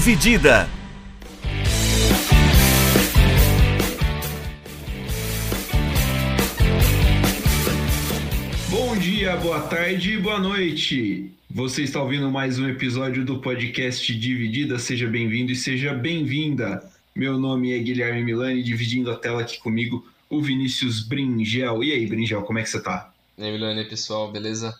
Dividida. Bom dia, boa tarde e boa noite. Você está ouvindo mais um episódio do podcast Dividida. Seja bem-vindo e seja bem-vinda. Meu nome é Guilherme Milani, dividindo a tela aqui comigo o Vinícius Bringel. E aí, Bringel, como é que você tá? E aí, Milani, pessoal, beleza?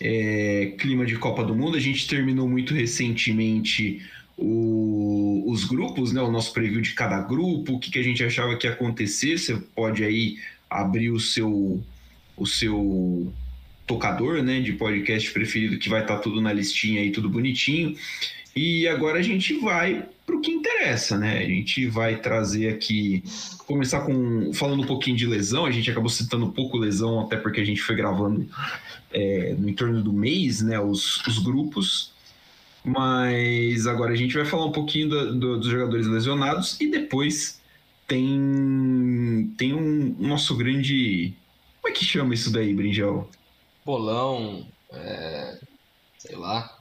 É, clima de Copa do Mundo. A gente terminou muito recentemente o, os grupos, né? O nosso preview de cada grupo, o que, que a gente achava que ia acontecer. Você pode aí abrir o seu o seu tocador, né, de podcast preferido que vai estar tá tudo na listinha aí, tudo bonitinho. E agora a gente vai para o que interessa, né? A gente vai trazer aqui, começar com falando um pouquinho de lesão. A gente acabou citando um pouco lesão, até porque a gente foi gravando é, no entorno do mês, né? Os, os grupos. Mas agora a gente vai falar um pouquinho do, do, dos jogadores lesionados e depois tem tem um nosso grande como é que chama isso daí, Brinjel? Bolão, é... sei lá.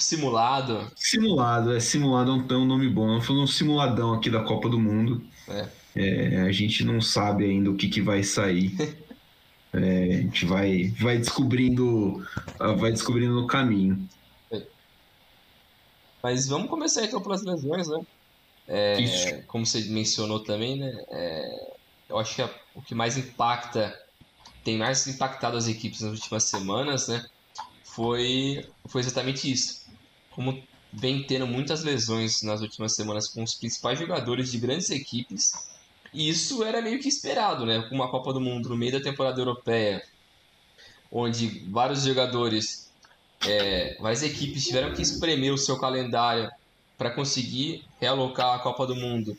Simulado. Simulado, é simulado é um, nome bom. Nós falando um simuladão aqui da Copa do Mundo. É. É, a gente não sabe ainda o que, que vai sair. é, a gente vai, vai descobrindo vai descobrindo no caminho. É. Mas vamos começar então pelas lesões, né? É, como você mencionou também, né? É, eu acho que a, o que mais impacta, tem mais impactado as equipes nas últimas semanas, né? Foi, foi exatamente isso. Como vem tendo muitas lesões nas últimas semanas com os principais jogadores de grandes equipes, e isso era meio que esperado, né? Com uma Copa do Mundo no meio da temporada europeia, onde vários jogadores, é, várias equipes tiveram que espremer o seu calendário para conseguir realocar a Copa do Mundo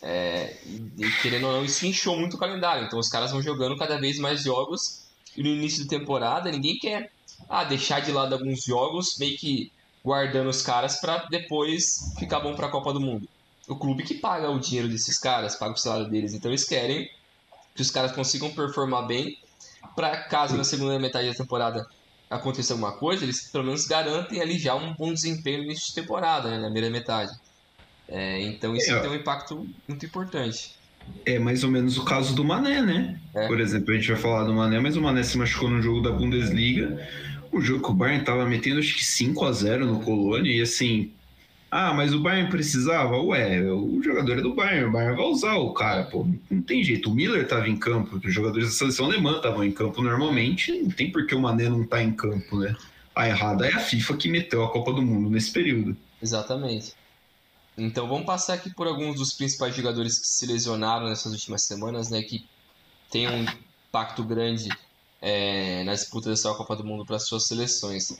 é, e, querendo ou não, isso inchou muito o calendário. Então os caras vão jogando cada vez mais jogos. E no início da temporada, ninguém quer ah, deixar de lado alguns jogos, meio que guardando os caras para depois ficar bom para a Copa do Mundo. O clube que paga o dinheiro desses caras, paga o salário deles. Então eles querem que os caras consigam performar bem para caso na segunda metade da temporada aconteça alguma coisa, eles pelo menos garantem ali já um bom desempenho no início de temporada, né, na primeira metade. É, então isso é, tem um impacto muito importante. É mais ou menos o caso do Mané, né? É. Por exemplo, a gente vai falar do Mané, mas o Mané se machucou no jogo da Bundesliga. O jogo que o Bayern tava metendo acho que 5 a 0 no Colônia e assim, ah, mas o Bayern precisava? Ué, o jogador é do Bayern, o Bayern vai usar o cara, pô. Não tem jeito. O Miller tava em campo, os jogadores da seleção alemã estavam em campo normalmente, não tem por que o Mané não tá em campo, né? A errada é a FIFA que meteu a Copa do Mundo nesse período. Exatamente. Então vamos passar aqui por alguns dos principais jogadores que se lesionaram nessas últimas semanas, né, que tem um impacto grande é, na disputa dessa Copa do Mundo para suas seleções.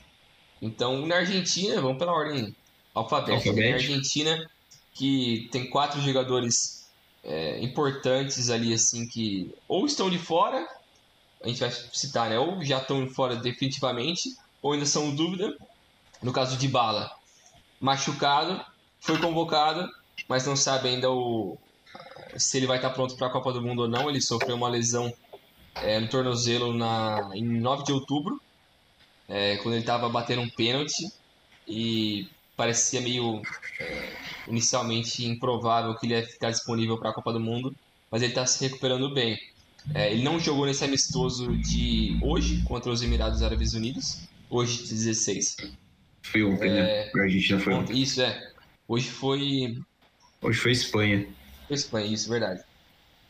Então, na Argentina, vamos pela ordem alfabética. Na Argentina, que tem quatro jogadores é, importantes ali, assim, que ou estão de fora, a gente vai citar, né, ou já estão fora definitivamente, ou ainda são dúvida. No caso de Bala, machucado, foi convocado, mas não sabe ainda o, se ele vai estar pronto para a Copa do Mundo ou não. Ele sofreu uma lesão é, no tornozelo na, em 9 de outubro, é, quando ele estava batendo um pênalti e parecia meio é, inicialmente improvável que ele ia ficar disponível para a Copa do Mundo, mas ele está se recuperando bem. É, ele não jogou nesse amistoso de hoje contra os Emirados Árabes Unidos, hoje 16. Foi ontem, né? É, a Argentina foi ontem. Isso, é. Hoje foi. Hoje foi Espanha. Foi Espanha, isso, verdade.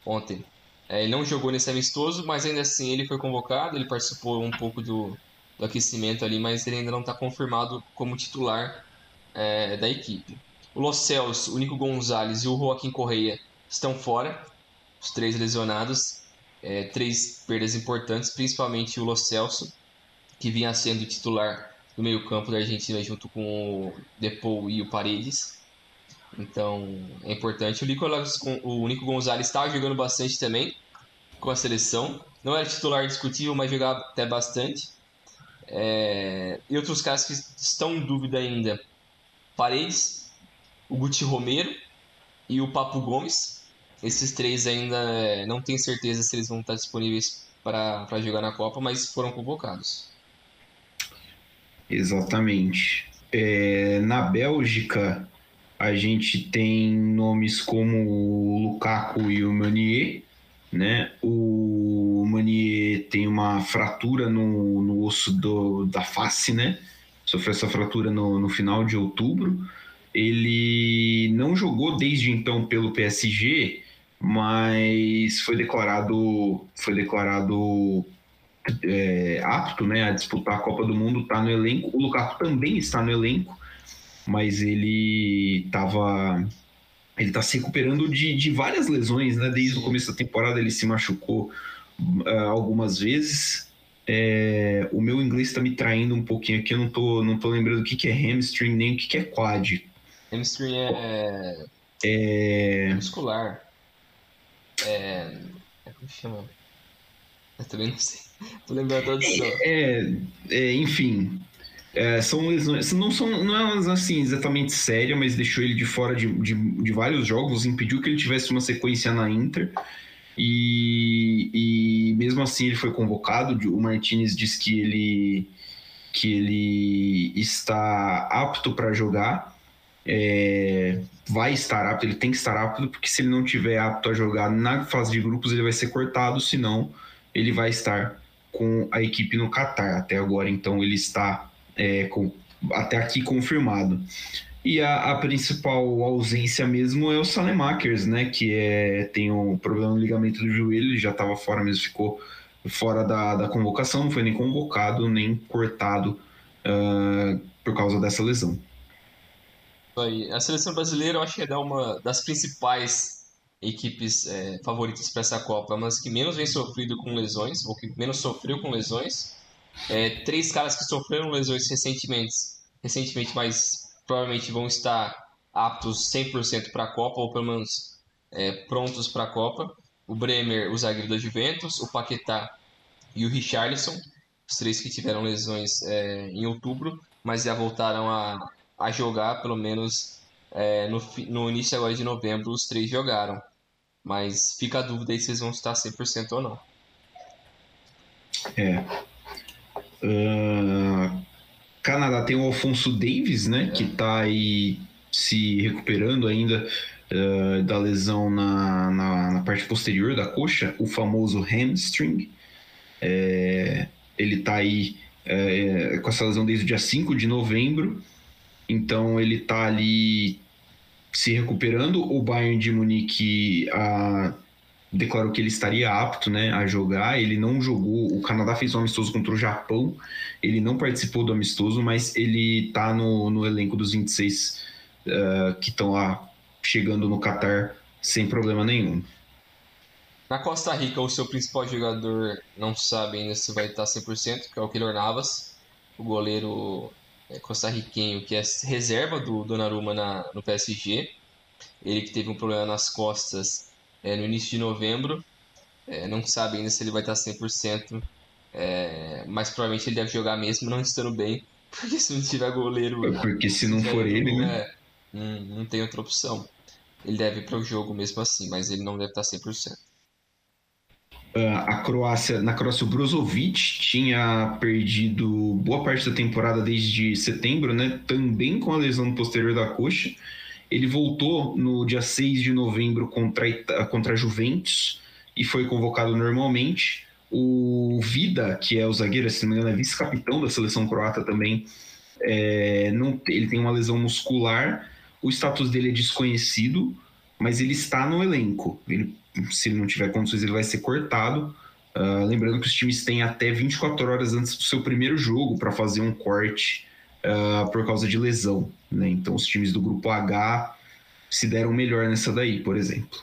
Ontem. É, ele não jogou nesse amistoso, mas ainda assim ele foi convocado, ele participou um pouco do, do aquecimento ali, mas ele ainda não está confirmado como titular é, da equipe. O Los Celso, o Nico Gonzalez e o Joaquim Correia estão fora, os três lesionados, é, três perdas importantes, principalmente o Los Celso, que vinha sendo titular do meio-campo da Argentina junto com o Depou e o Paredes. Então é importante. O, Nicolas, o Nico Gonzalez estava jogando bastante também com a seleção. Não era titular discutível, mas jogava até bastante. É... E outros caras que estão em dúvida ainda: Paredes, o Guti Romero e o Papo Gomes. Esses três ainda é, não tenho certeza se eles vão estar disponíveis para jogar na Copa, mas foram convocados. Exatamente. É, na Bélgica, a gente tem nomes como o Lukaku e o Meunier, né? O Meunier tem uma fratura no, no osso do, da face, né? Sofreu essa fratura no, no final de outubro. Ele não jogou desde então pelo PSG, mas foi declarado foi declarado é, apto né, a disputar a Copa do Mundo, está no elenco. O Lukaku também está no elenco, mas ele estava ele está se recuperando de, de várias lesões, né? Desde o começo da temporada ele se machucou uh, algumas vezes. É, o meu inglês está me traindo um pouquinho aqui, eu não tô, não tô lembrando o que, que é hamstring nem o que, que é quad. Hamstring é. É. Muscular. É. é como chama? Eu também não sei. Tô lembrando a tradução. É, é, enfim. É, são lesões. Não são não é assim exatamente séria, mas deixou ele de fora de, de, de, vários jogos, impediu que ele tivesse uma sequência na Inter. E, e mesmo assim ele foi convocado. O Martinez disse que ele, que ele está apto para jogar. É, vai estar apto, ele tem que estar apto, porque se ele não tiver apto a jogar na fase de grupos, ele vai ser cortado, senão ele vai estar com a equipe no Qatar. Até agora, então, ele está é, com, até aqui confirmado. E a, a, principal ausência mesmo é o Salemakers, né? Que é, tem um problema no ligamento do joelho, ele já estava fora mesmo, ficou fora da, da convocação, não foi nem convocado, nem cortado uh, por causa dessa lesão. A seleção brasileira eu acho que é uma das principais equipes é, favoritas para essa Copa, mas que menos vem sofrido com lesões, ou que menos sofreu com lesões. É, três caras que sofreram lesões recentemente, recentemente, mas provavelmente vão estar aptos 100% para a Copa, ou pelo menos é, prontos para a Copa. O Bremer, o zagueiro da Juventus, o Paquetá e o Richarlison, os três que tiveram lesões é, em outubro, mas já voltaram a, a jogar, pelo menos é, no, no início agora de novembro, os três jogaram. Mas fica a dúvida aí se eles vão estar 100% ou não. É. Uh, Canadá tem o Alfonso Davis, né? É. Que tá aí se recuperando ainda uh, da lesão na, na, na, parte posterior da coxa, o famoso hamstring. É, ele tá aí é, com essa lesão desde o dia 5 de novembro. Então ele tá ali se recuperando. O Bayern de Munique a, declarou que ele estaria apto né, a jogar. Ele não jogou. O Canadá fez um amistoso contra o Japão. Ele não participou do amistoso, mas ele está no, no elenco dos 26 uh, eh, que estão lá chegando no Catar sem problema nenhum. Na Costa Rica, o seu principal jogador não sabe ainda se vai estar 100%, que é o Keylor Navas. O goleiro é, costarriquenho que é reserva do Donnarumma na, no PSG. Ele que teve um problema nas costas é, no início de novembro. É, não sabe ainda se ele vai estar 100%, é, mas provavelmente ele deve jogar mesmo não estando bem, porque se não tiver goleiro. É porque se não for ele, né? É, não, não tem outra opção. Ele deve ir para o jogo mesmo assim, mas ele não deve estar 100%. Ah, a Croácia, na Croácia, o Brozovic tinha perdido boa parte da temporada desde setembro, né? Também com a lesão posterior da coxa. Ele voltou no dia 6 de novembro contra contra a Juventus e foi convocado normalmente. O Vida, que é o zagueiro, se não me engano, é vice-capitão da seleção croata também, é, não, ele tem uma lesão muscular. O status dele é desconhecido, mas ele está no elenco. Ele se ele não tiver condições, ele vai ser cortado. Uh, lembrando que os times têm até 24 horas antes do seu primeiro jogo para fazer um corte uh, por causa de lesão. Né? Então, os times do grupo H se deram melhor nessa daí, por exemplo.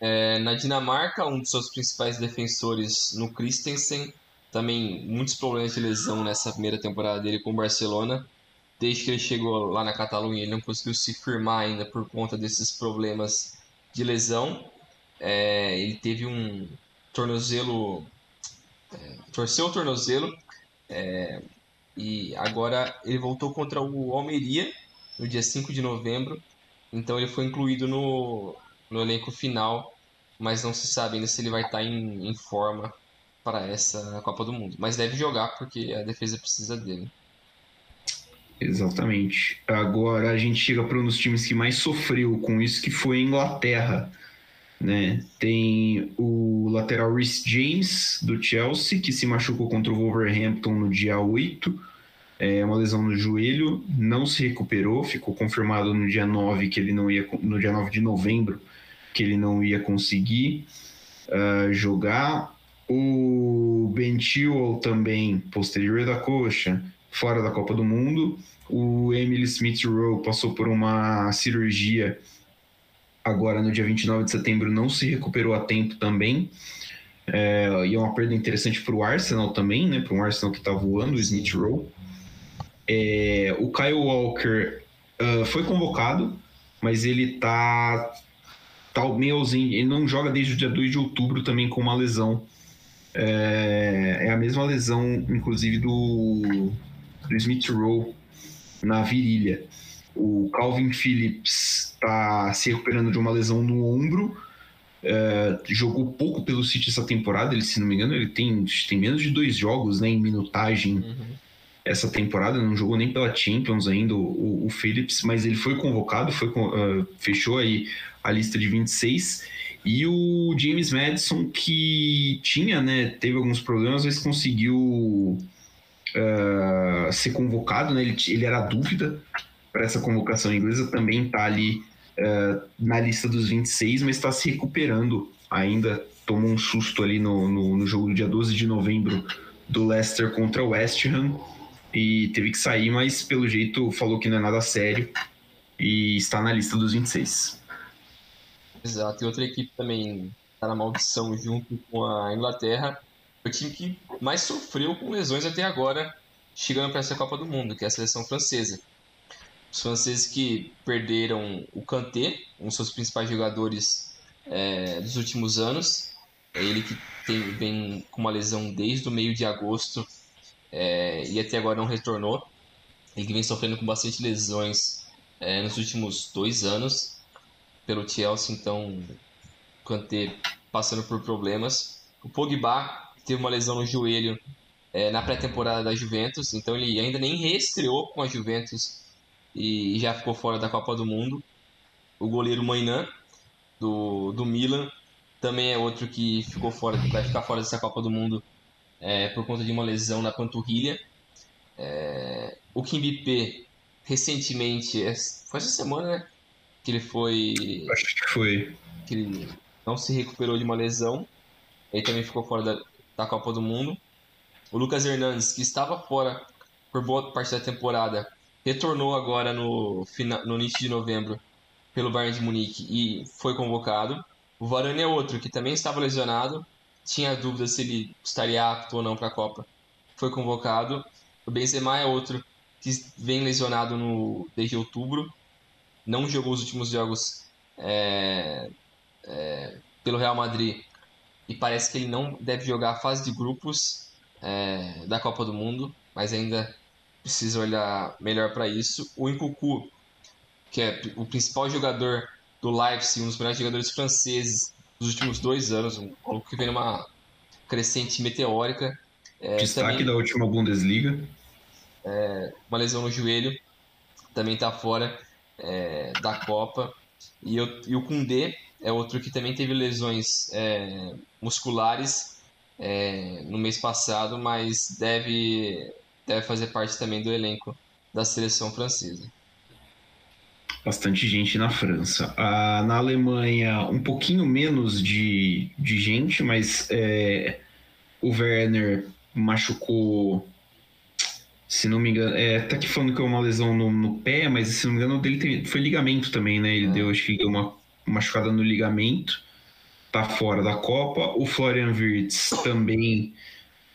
É, na Dinamarca, um dos seus principais defensores no Christensen, também muitos problemas de lesão nessa primeira temporada dele com o Barcelona. Desde que ele chegou lá na Catalunha, ele não conseguiu se firmar ainda por conta desses problemas de lesão. É, ele teve um tornozelo. É, torceu o tornozelo. É, e agora ele voltou contra o Almeria no dia 5 de novembro. Então ele foi incluído no, no elenco final, mas não se sabe ainda se ele vai estar em, em forma para essa Copa do Mundo. Mas deve jogar porque a defesa precisa dele. Exatamente. Agora a gente chega para um dos times que mais sofreu com isso, que foi a Inglaterra. Né? Tem o lateral Rhys James, do Chelsea, que se machucou contra o Wolverhampton no dia 8. É uma lesão no joelho, não se recuperou, ficou confirmado no dia 9 que ele não ia no dia 9 de novembro que ele não ia conseguir uh, jogar. O Ben Chilwell também, posterior da coxa, fora da Copa do Mundo. O Emily Smith Rowe passou por uma cirurgia agora no dia 29 de setembro, não se recuperou a tempo também. É, e é uma perda interessante para o Arsenal também, né? Para um Arsenal que está voando, o Smith Rowe. É, o Kyle Walker uh, foi convocado, mas ele tá, tá meio ausente. Ele não joga desde o dia 2 de outubro também com uma lesão. É, é a mesma lesão, inclusive, do, do Smith Rowe na virilha. O Calvin Phillips está se recuperando de uma lesão no ombro. É, jogou pouco pelo City essa temporada, ele, se não me engano, ele tem, tem menos de dois jogos né, em minutagem uhum. Essa temporada, não jogou nem pela Champions ainda, o, o Phillips, mas ele foi convocado, foi, uh, fechou aí a lista de 26. E o James Madison, que tinha, né, teve alguns problemas, mas conseguiu uh, ser convocado, né? Ele, ele era dúvida para essa convocação inglesa, também está ali uh, na lista dos 26, mas está se recuperando ainda. Tomou um susto ali no, no, no, jogo do dia 12 de novembro do Leicester contra o West Ham e teve que sair, mas pelo jeito falou que não é nada sério e está na lista dos 26. Exato, e outra equipe também está na maldição junto com a Inglaterra o time que mais sofreu com lesões até agora, chegando para essa Copa do Mundo, que é a seleção francesa. Os franceses que perderam o Kanté, um dos seus principais jogadores é, dos últimos anos, é ele que tem, vem com uma lesão desde o meio de agosto é, e até agora não retornou. Ele que vem sofrendo com bastante lesões é, nos últimos dois anos pelo Chelsea, então Kanté passando por problemas. O Pogba teve uma lesão no joelho é, na pré-temporada da Juventus, então ele ainda nem reestreou com a Juventus e já ficou fora da Copa do Mundo. O goleiro Mainan, do, do Milan, também é outro que ficou fora, vai ficar fora dessa Copa do Mundo é, por conta de uma lesão na panturrilha. É, o P recentemente, é, foi essa semana, né? Que ele foi. Acho que foi. Que ele não se recuperou de uma lesão. Ele também ficou fora da, da Copa do Mundo. O Lucas Hernandes, que estava fora por boa parte da temporada, retornou agora no, no início de novembro pelo Bayern de Munique e foi convocado. O Varane é outro que também estava lesionado, tinha dúvida se ele estaria apto ou não para a Copa. Foi convocado. O Benzema é outro que vem lesionado no, desde outubro, não jogou os últimos jogos é, é, pelo Real Madrid e parece que ele não deve jogar a fase de grupos é, da Copa do Mundo, mas ainda precisa olhar melhor para isso. O Nkunku, que é o principal jogador do Leipzig, um dos melhores jogadores franceses dos últimos dois anos, um que vem numa crescente meteórica. É, Destaque também, da última Bundesliga. É, uma lesão no joelho, também está fora é, da Copa. E, eu, e o Koundé, é outro que também teve lesões é, musculares é, no mês passado, mas deve, deve fazer parte também do elenco da seleção francesa. Bastante gente na França. Ah, na Alemanha, um pouquinho menos de, de gente, mas é, o Werner machucou se não me engano, é, tá aqui falando que é uma lesão no, no pé, mas se não me engano, dele foi ligamento também, né? Ele é. deu, acho que deu uma machucada no ligamento, tá fora da Copa. O Florian Wirtz também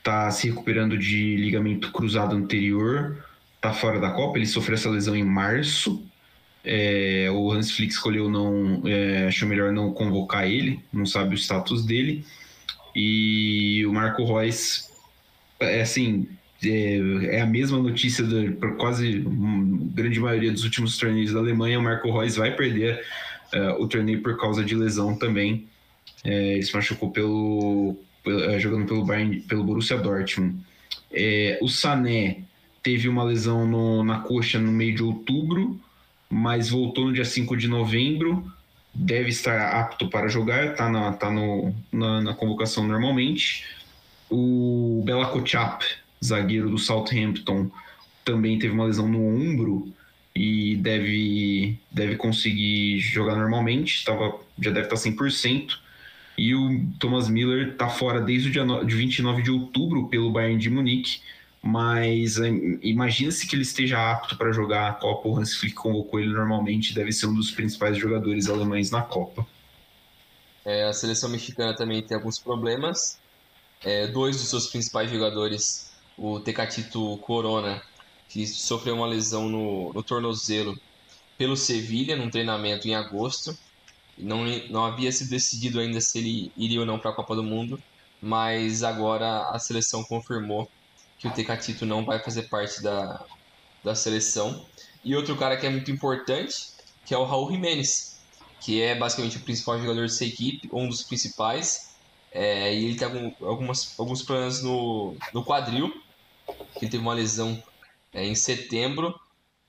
tá se recuperando de ligamento cruzado anterior, tá fora da Copa. Ele sofreu essa lesão em março. É, o Hans Flick escolheu não, é, achou melhor não convocar ele, não sabe o status dele. E o Marco Reus, é assim, é, é a mesma notícia para quase grande maioria dos últimos torneios da Alemanha. O Marco Reus vai perder uh, o torneio por causa de lesão também. É, ele se machucou pelo, pelo, uh, jogando pelo, Bayern, pelo Borussia Dortmund. É, o Sané teve uma lesão no, na coxa no meio de outubro, mas voltou no dia 5 de novembro. Deve estar apto para jogar, está na, tá na, na convocação normalmente. O Bela Kochap, zagueiro do Southampton, também teve uma lesão no ombro e deve, deve conseguir jogar normalmente, tava, já deve estar 100%. E o Thomas Miller está fora desde o dia no, de 29 de outubro pelo Bayern de Munique, mas é, imagina-se que ele esteja apto para jogar a Copa. O Hans Flick convocou ele normalmente, deve ser um dos principais jogadores alemães na Copa. É, a seleção mexicana também tem alguns problemas. É, dois dos seus principais jogadores, o Tecatito Corona que sofreu uma lesão no, no tornozelo pelo Sevilha, num treinamento em agosto. Não, não havia se decidido ainda se ele iria ou não para a Copa do Mundo, mas agora a seleção confirmou que o Tecatito não vai fazer parte da, da seleção. E outro cara que é muito importante, que é o Raul Jiménez, que é basicamente o principal jogador dessa equipe, um dos principais. É, e ele tem algum, algumas, alguns problemas no, no quadril, ele teve uma lesão é, em setembro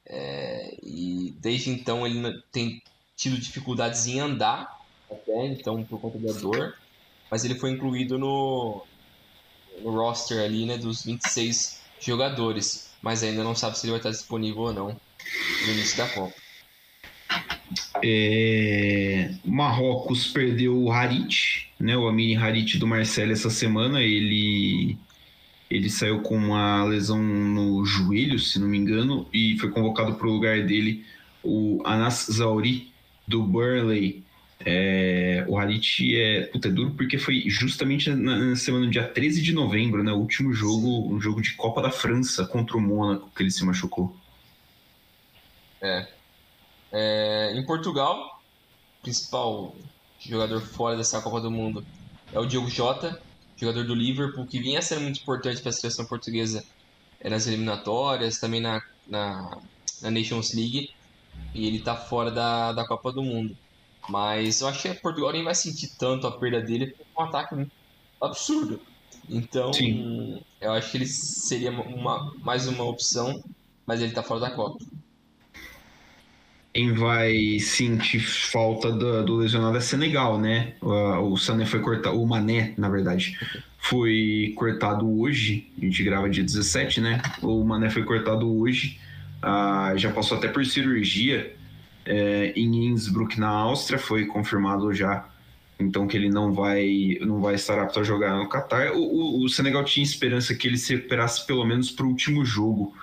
é, e desde então ele tem tido dificuldades em andar até então por conta da dor, mas ele foi incluído no roster ali né, dos 26 jogadores, mas ainda não sabe se ele vai estar disponível ou não no início da Copa. É... Marrocos perdeu o Harit, né, o Amini Harit do Marcelo essa semana. Ele ele saiu com uma lesão no joelho, se não me engano, e foi convocado para o lugar dele o Anas Zauri, do Burley. É, o Harit é, é duro porque foi justamente na, na, semana dia 13 de novembro, né? O último jogo, um jogo de Copa da França contra o Mônaco que ele se machucou. É. é em Portugal, principal jogador fora dessa Copa do Mundo é o Diogo Jota, jogador do Liverpool, que vinha sendo muito importante para a seleção portuguesa é, nas eliminatórias, também na, na, na, Nations League, e ele está fora da, da Copa do Mundo. Mas eu acho que Portugal nem vai sentir tanto a perda dele, porque é um ataque absurdo. Então, Sim. eu acho que ele seria uma, mais uma opção, mas ele está fora da Copa. Quem vai sentir falta do, do lesionado é Senegal, né? O, o Sané foi cortado, o Mané, na verdade, foi cortado hoje. A gente grava dia 17, né? O Mané foi cortado hoje. Ah, já passou até por cirurgia é, em Innsbruck, na Áustria. Foi confirmado já então que ele não vai não vai estar apto a jogar no Qatar. O, o, o Senegal tinha esperança que ele se recuperasse pelo menos para o último jogo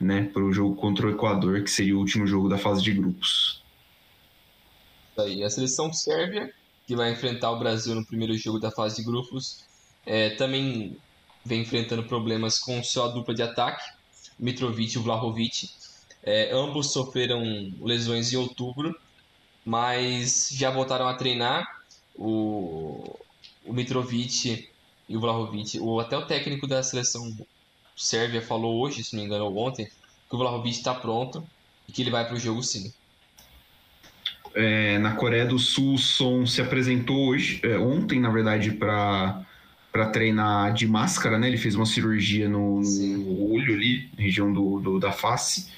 né, para o jogo contra o Equador, que seria o último jogo da fase de grupos. Aí, a seleção sérvia, que vai enfrentar o Brasil no primeiro jogo da fase de grupos, é, também vem enfrentando problemas com sua dupla de ataque, Mitrovic e Vlahovic. É, ambos sofreram lesões em outubro, mas já voltaram a treinar. O, o Mitrovic e o Vlahovic, o, até o técnico da seleção Sérvia falou hoje, se não me engano, ontem, que o Vlahovic está pronto e que ele vai para o jogo sim. É, na Coreia do Sul, o Son se apresentou hoje, é, ontem, na verdade, para para treinar de máscara, né? Ele fez uma cirurgia no, no olho ali, região do, do da face.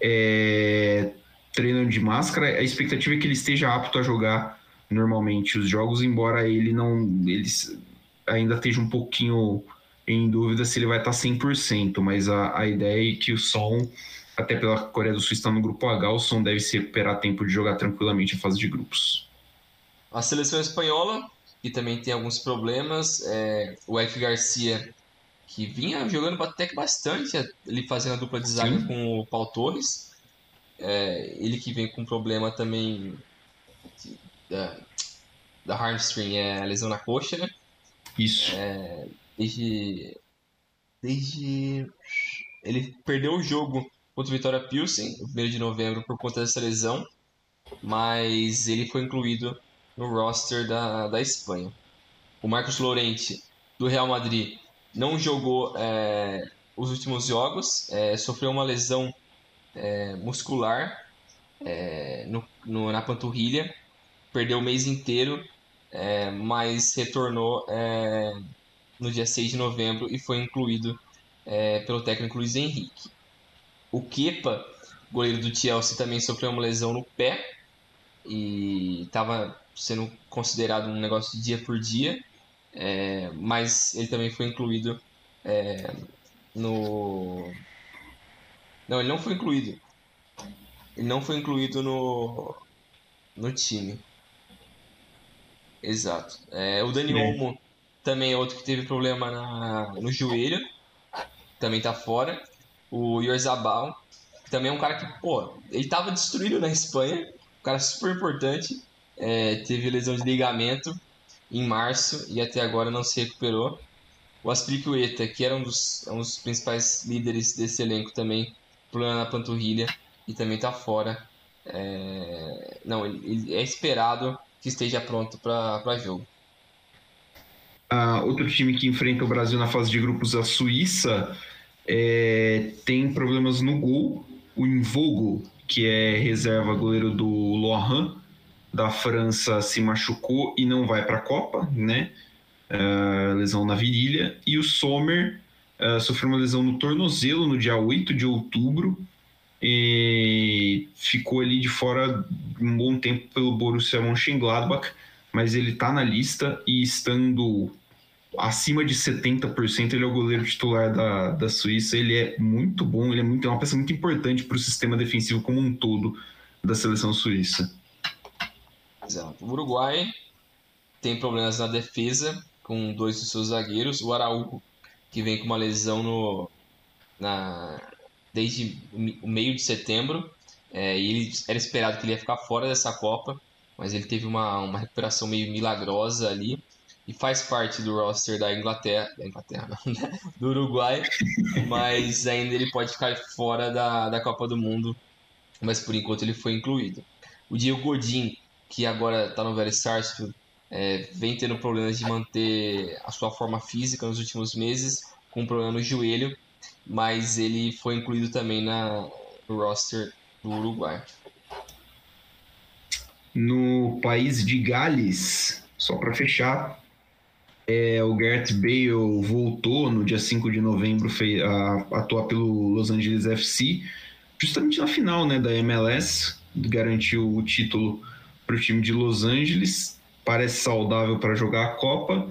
É, treinando de máscara, a expectativa é que ele esteja apto a jogar normalmente os jogos, embora ele não ele ainda esteja um pouquinho em dúvida se ele vai estar 100%, mas a, a ideia é que o Som, até pela Coreia do Sul está no grupo H, o Som deve se recuperar tempo de jogar tranquilamente a fase de grupos. A seleção espanhola, que também tem alguns problemas, é, o F. Garcia, que vinha jogando até que bastante, ele fazendo a dupla de zaga com o Paul Torres, é, ele que vem com problema também da, da hamstring, é a lesão na coxa, né? Isso. É, desde. Desde. Ele perdeu o jogo contra o Vitória Pilsen, no 1 de novembro, por conta dessa lesão, mas ele foi incluído no roster da, da Espanha. O Marcos Lorente, do Real Madrid, não jogou é, os últimos jogos, é, sofreu uma lesão é, muscular é, no, no, na panturrilha, perdeu o mês inteiro, é, mas retornou é, no dia 6 de novembro e foi incluído pelo técnico Luiz Henrique. O Kepa, goleiro do Chelsea, também sofreu uma lesão no pé e estava sendo considerado um negócio de dia por dia, é, mas ele também foi incluído é, no. Não, ele não foi incluído. Ele não foi incluído no, no time. Exato. É, o Dani Olmo também é outro que teve problema na, no joelho. Também tá fora. O Yorzabal também é um cara que, pô, ele tava destruído na Espanha. Um cara super importante. É, teve lesão de ligamento em março e até agora não se recuperou. O Aspiricueta, que era um dos, um dos principais líderes desse elenco também, problema na panturrilha e também está fora. É... Não, ele, é esperado que esteja pronto para jogo. Ah, outro time que enfrenta o Brasil na fase de grupos, a Suíça, é... tem problemas no gol. O Invogo, que é reserva goleiro do Lohan, da França, se machucou e não vai para a Copa, né? Uh, lesão na virilha. E o Sommer uh, sofreu uma lesão no tornozelo no dia 8 de outubro e ficou ali de fora um bom tempo pelo Borussia Mönchengladbach, mas ele está na lista e estando acima de 70%, ele é o goleiro titular da, da Suíça. Ele é muito bom, ele é, muito, é uma peça muito importante para o sistema defensivo como um todo da seleção suíça. Exato. O Uruguai tem problemas na defesa com dois dos seus zagueiros. O Araújo, que vem com uma lesão no, na, desde o meio de setembro. É, e ele era esperado que ele ia ficar fora dessa Copa, mas ele teve uma, uma recuperação meio milagrosa ali e faz parte do roster da Inglaterra, da Inglaterra não, né? do Uruguai, mas ainda ele pode ficar fora da, da Copa do Mundo, mas por enquanto ele foi incluído. O Diego Godin, que agora está no Velho Sarsfield, é, vem tendo problemas de manter a sua forma física nos últimos meses, com um problema no joelho, mas ele foi incluído também na, no roster do Uruguai. No país de Gales, só para fechar, é, o Gareth Bale voltou no dia 5 de novembro fez, a, atuar pelo Los Angeles FC, justamente na final né, da MLS, garantiu o título para o time de Los Angeles, parece saudável para jogar a Copa.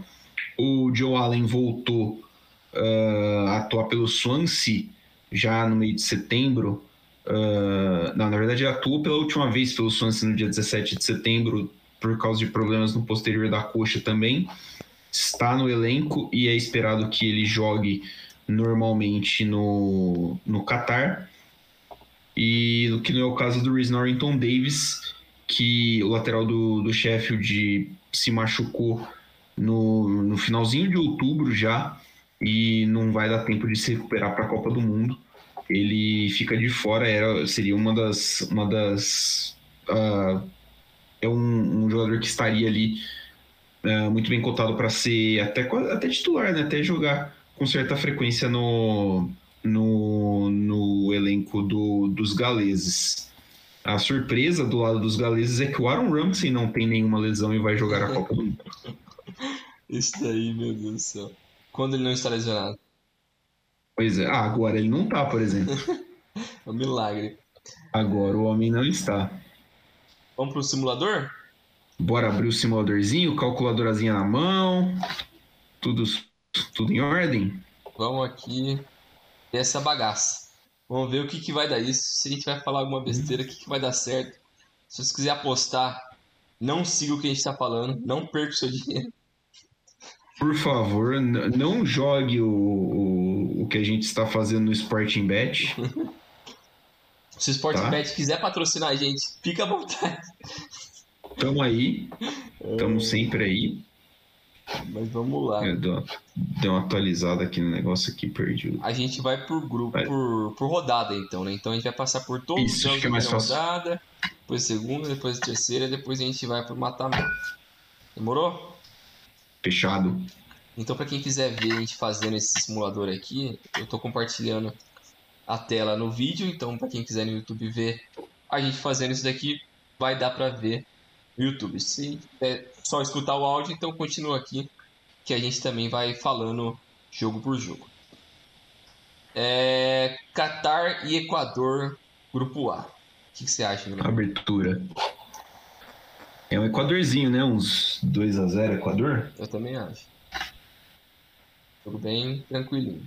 O Joe Allen voltou uh, atuar pelo Swansea já no meio de setembro. Uh, não, na verdade, ele atuou pela última vez pelo Swansea no dia 17 de setembro por causa de problemas no posterior da coxa também. Está no elenco e é esperado que ele jogue normalmente no, no Qatar. E o que não é o caso do Rhys Norrington Davis, que o lateral do, do Sheffield se machucou no, no finalzinho de outubro já e não vai dar tempo de se recuperar para a Copa do Mundo. Ele fica de fora, era, seria uma das. Uma das uh, é um, um, jogador que estaria ali uh, muito bem cotado para ser até, até titular, né? até jogar com certa frequência no, no, no elenco do, dos galeses. A surpresa do lado dos galeses é que o Aaron Ramsey não tem nenhuma lesão e vai jogar a Copa do Mundo. Isso daí, meu Deus do céu. Quando ele não está lesionado. Pois é. Ah, agora ele não tá, por exemplo. é um milagre. Agora o homem não está. Vamos pro simulador? Bora abrir o simuladorzinho, calculadorazinha na mão. Tudo, tudo em ordem? Vamos aqui. Essa bagaça. Vamos ver o que, que vai dar isso. Se a gente vai falar alguma besteira, o que, que vai dar certo. Se você quiser apostar, não siga o que a gente está falando. Não perca o seu dinheiro. Por favor, não jogue o, o, o, que a gente está fazendo no Sporting Bet. Se o Sporting tá? Bet quiser patrocinar a gente, fica à vontade. Tamo aí. Tamo sempre aí. Mas vamos lá. Eu dou, dou uma atualizada aqui no negócio aqui, perdido. A gente vai por grupo, por, por rodada, então, né? Então a gente vai passar por todos Isso, os jogos da mais rodada, depois segunda, depois terceira, depois a gente vai pro mata-mata. Demorou? Fechado. Então, para quem quiser ver a gente fazendo esse simulador aqui, eu estou compartilhando a tela no vídeo. Então, para quem quiser no YouTube ver a gente fazendo isso daqui, vai dar para ver YouTube. Se é só escutar o áudio, então continua aqui, que a gente também vai falando jogo por jogo. É, Catar e Equador, grupo A. O que, você acha, Guilherme? Abertura. É um Equadorzinho, né? Uns 2 a 0 Equador? Eu também acho. Jogo bem tranquilinho.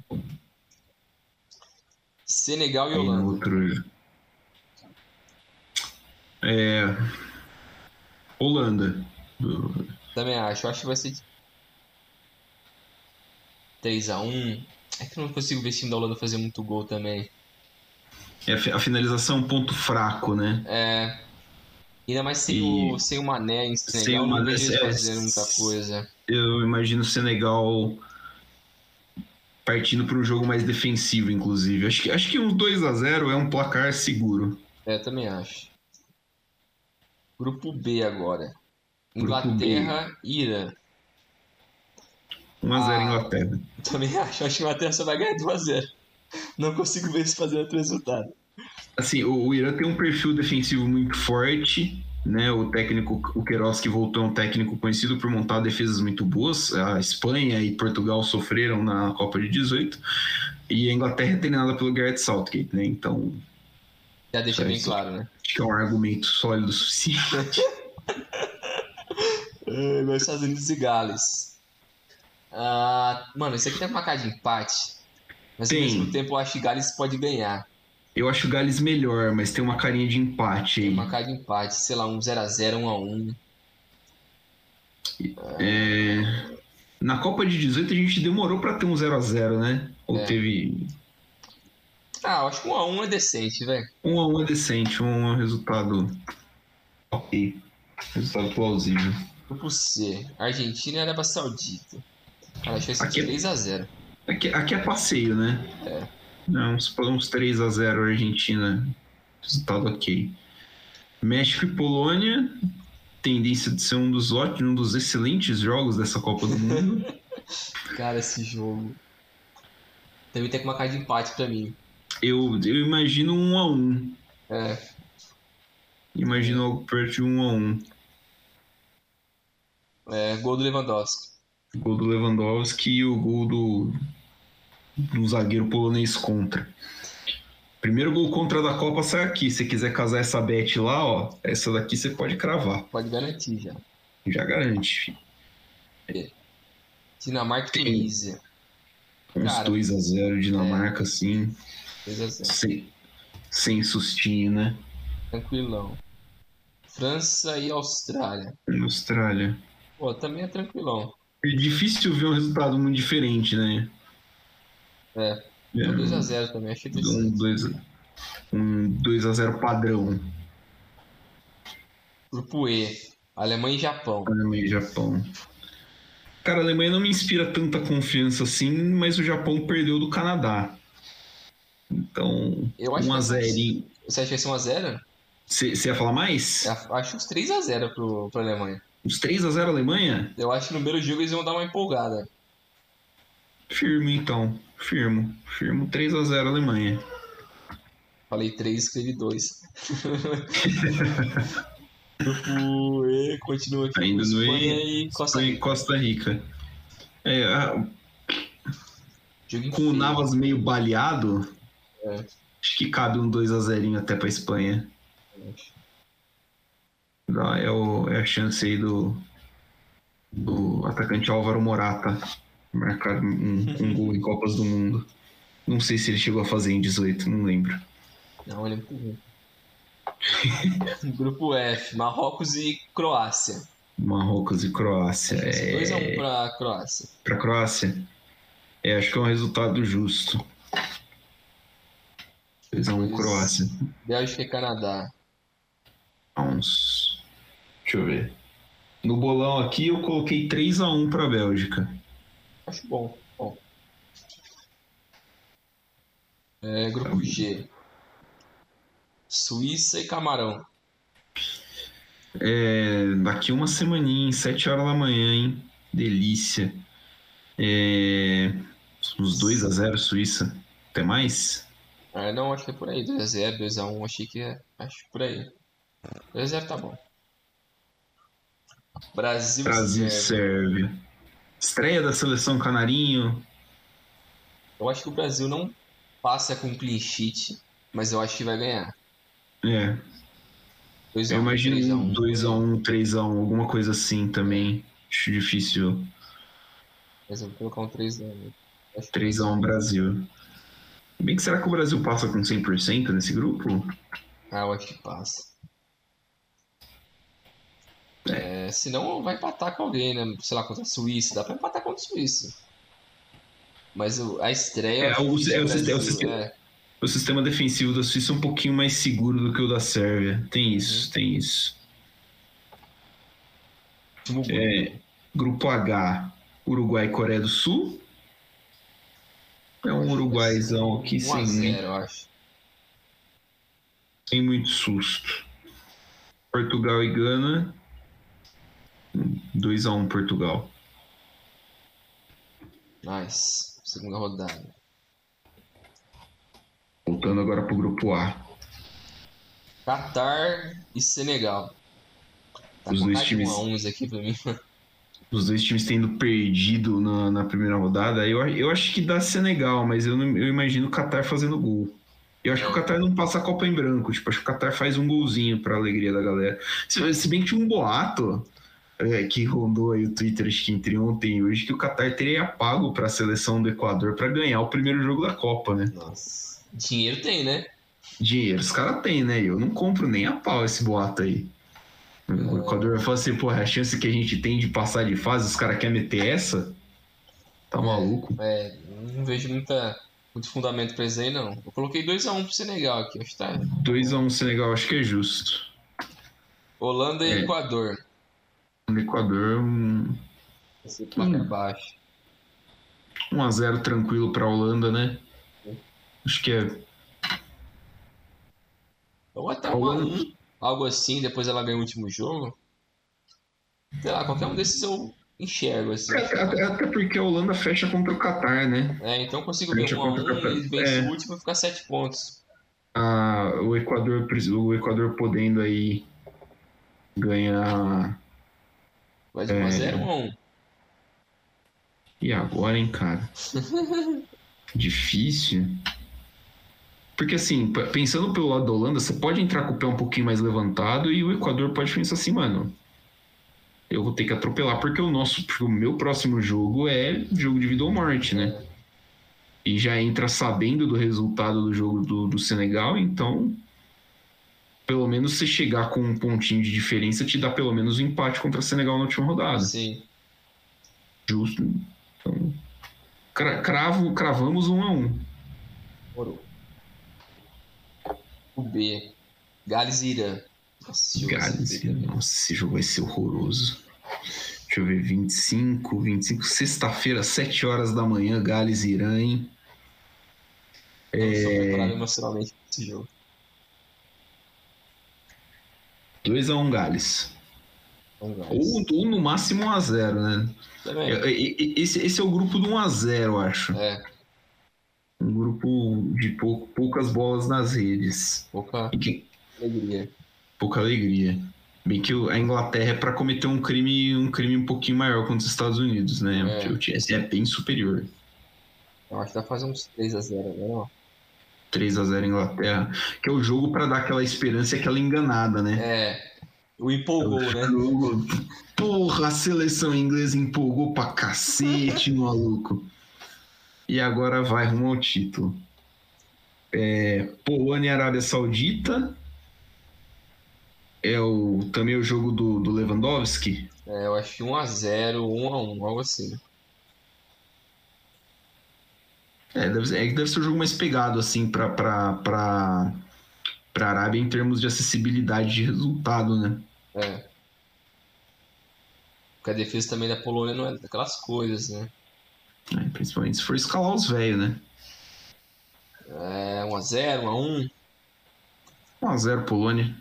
Senegal e Holanda. outro. É. Holanda. Também acho. Acho que vai ser 3x1. É que eu não consigo ver esse time da Holanda fazer muito gol também. É, a fi- a finalização é um ponto fraco, né? É. Ainda mais sem, E- o, sem o Mané em Sem Senegal, o não Mané, eles é, fazendo muita coisa. Eu imagino o Senegal partindo para um jogo mais defensivo, inclusive. Acho que, acho que uns 2 a 0 é um placar seguro. É, também acho. Grupo B agora. Inglaterra e Irã. 1 a 0 Ah. Inglaterra. Também acho. Acho que a Inglaterra só vai ganhar 2x0. Não consigo ver eles fazendo outro resultado. Assim, o, o Irã tem um perfil defensivo muito forte, né? O técnico, o Queiroz que voltou é um técnico conhecido por montar defesas muito boas. A Espanha e Portugal sofreram na Copa de 18 e a Inglaterra é treinada pelo Gareth Southgate, né? Então, Já deixa bem isso. claro, né? acho que é um argumento sólido o suficiente. É, igual Estados Unidos e Gales. Ah, mano, esse aqui tem uma cara de empate. Mas Tem. ao mesmo tempo eu acho que Gales pode ganhar. Eu acho o Gales melhor, mas tem uma carinha de empate aí. Tem uma cara de empate, sei lá, um 0x0, 1x1. É, Na Copa de 18 a gente demorou pra ter um 0 a 0 né? Ou É. teve Ah, acho que 1x1 é decente, velho. um a um é decente, um é um resultado ok, resultado plausível. Grupo C, Argentina e Arábia Saudita. Cara, acho que vai ser 3x0. Aqui, aqui é passeio, né? É. Não, uns, uns 3 a 0 Argentina, resultado ok. México e Polônia, tendência de ser um dos ótimos, um dos excelentes jogos dessa Copa do Mundo. Cara, esse jogo. Também tem uma cara de empate pra mim. Eu, eu imagino um a um. É, Imagino algo perto de um a um. é gol do Lewandowski. Gol do Lewandowski e o gol do, do zagueiro polonês contra. Primeiro gol contra da Copa sai aqui. Se você quiser casar essa bet lá, ó, essa daqui você pode cravar. Pode garantir já. Já garante, filho. Dinamarca e Tem. Tunísia. Uns Cara, 2 a 0 Dinamarca, assim, 3x0. sem, sem sustinho, né? Tranquilão. França e Austrália. Austrália. Pô, também é tranquilão. É difícil ver um resultado muito diferente, né? É. É, Tô 2x0 também, achei um. 2 um 2 a 0 padrão. Grupo E, Alemanha e Japão. Alemanha e Japão. Cara, a Alemanha não me inspira tanta confiança assim, mas o Japão perdeu do Canadá. Então, Eu acho 1 a 0 Você acha que vai ser 1x0? Você ia falar mais? Acho uns 3x0 pro, pra Alemanha. Uns 3 a 0 Alemanha? Eu acho que no primeiro jogo eles vão dar uma empolgada. Firme então. Firmo. Firmo 3 a 0 Alemanha. Falei 3, escrevi 2. Grupo E continua aqui Ainda no Espanha E, e Costa Rica. Costa Rica. É, a- com o. Navas meio baleado, É. acho que cabe um 2 a 0 até pra Espanha. Dá- É, o- é a chance aí do, do atacante Álvaro Morata marcar um, um gol em Copas do Mundo. Não sei se ele chegou a fazer em 18, não lembro. Não, ele é muito ruim. Grupo F, Marrocos e Croácia. Marrocos e Croácia. É... 2x1 pra Croácia. Pra Croácia? É, acho que é um resultado justo. 2x1 Pois- Croácia. Bélgica e Canadá. Uns. Deixa eu ver. No bolão aqui eu coloquei 3x1 pra Bélgica. Acho bom. bom. É, grupo G. Suíça e Camarão. É, daqui uma semaninha, hein? 7 horas da manhã, hein? Delícia. É, uns 2x0 Suíça. Até mais? Ah, não, acho que é por aí. 2x0, 2x1, achei que é. Acho que por aí. 2x0 tá bom. Brasil, Brasil e Sérvia. Sérvia. Estreia da seleção Canarinho. Eu acho que o Brasil não passa com clean sheet, mas eu acho que vai ganhar. É. 2 eu imagino 2x1, 3x1, alguma coisa assim também. Acho difícil. Mas eu vou colocar um 3x1. 3x1 Brasil. Bem que será que o Brasil passa com 100% nesse grupo? Ah, eu acho que passa. É. É, senão vai empatar com alguém, né? Sei lá, contra a Suíça. Dá pra empatar contra a Suíça. Mas a estreia. É, o, é, o, Brasil, é o, sistema, é. o sistema defensivo da Suíça é um pouquinho mais seguro do que o da Sérvia. Tem isso, uhum. tem isso. É, grupo H, Uruguai e Coreia do Sul. É um uruguaizão aqui sem. 0, eu acho. Sem muito susto. Portugal e Gana. 2x1 um, Portugal. Nice. Segunda rodada. Voltando agora pro grupo A. Qatar e Senegal. Tá Os dois times. Um aqui pra mim. Os dois times tendo perdido na, na primeira rodada, eu, eu acho que dá Senegal, mas eu, não, eu imagino o Qatar fazendo gol. Eu acho que o Qatar não passa a Copa em branco. Tipo, acho que o Qatar faz um golzinho pra alegria da galera. Se, se bem que tinha um boato é, que rondou aí o Twitter acho que entre ontem e hoje que o Qatar teria pago para a seleção do Equador para ganhar o primeiro jogo da Copa, né? Nossa. Dinheiro tem, né? Dinheiro os caras têm, né? Eu não compro nem a pau esse boato aí. O é. Equador vai falar assim, porra, a chance que a gente tem de passar de fase, os caras querem meter essa? Tá é, maluco? É, não vejo muita, muito fundamento pra isso aí, não. Eu coloquei 2x1 um pro Senegal aqui, acho que tá. 2x1 um Senegal, acho que é justo. Holanda e é. Equador. No Equador, um. Esse placa hum. baixo. 1x0 tranquilo pra Holanda, né? Acho que é. Ou até 1x1, algo assim, depois ela ganha o último jogo. Sei lá, qualquer um desses eu enxergo assim. É, até, até, porque a Holanda fecha contra o Qatar, né? É, então eu consigo ver 1x1 e vence é. o último e ficar 7 pontos. Ah, o Equador, o Equador podendo aí ganhar Vai de 1x0 ou 1 E agora, hein, cara? Difícil. Porque assim, pensando pelo lado da Holanda, você pode entrar com o pé um pouquinho mais levantado e o Equador pode pensar assim, mano. Eu vou ter que atropelar porque o nosso, o meu próximo jogo é jogo de vida ou morte, né? E já entra sabendo do resultado do jogo do, do Senegal, então pelo menos se chegar com um pontinho de diferença, te dá pelo menos um empate contra o Senegal na última rodada. Sim. Justo. Então, cravo, cravamos um a um. Morou. O B. Gales e Irã. Nossa, Gales, Nossa, esse jogo vai ser horroroso. Deixa eu ver, 25, 25, sexta-feira, 7 horas da manhã, Gales e Irã, hein? Eu é... sou preparado emocionalmente para esse jogo. 2x1 um Gales. Um ou, ou, no máximo 1x0, né? É, é, esse, esse é o grupo do 1x0, eu acho. É. Um grupo de pou, poucas bolas nas redes. Pouca que... alegria. Pouca alegria. Bem que a Inglaterra é para cometer um crime, um crime um pouquinho maior contra os Estados Unidos, né? É. O TS é bem superior. Eu acho que vai fazer uns 3x0 agora, ó. 3 a 0 Inglaterra, que é o jogo para dar aquela esperança e aquela enganada, né? É. O empolgou, o né? Jogo, porra, a seleção inglesa empolgou pra cacete, maluco. E agora vai rumo ao título. É, Polônia e Arábia Saudita. É o, também o jogo do, do Lewandowski. É, eu acho que 1x0, 1x1, algo assim. É, deve ser, é, deve ser um jogo mais pegado, assim, pra, pra, pra, pra Arábia em termos de acessibilidade de resultado, né? É. Porque a defesa também da Polônia não é daquelas coisas, né? É, principalmente se for escalar os velhos, né? É, 1x0, 1x1. 1x0 Polônia.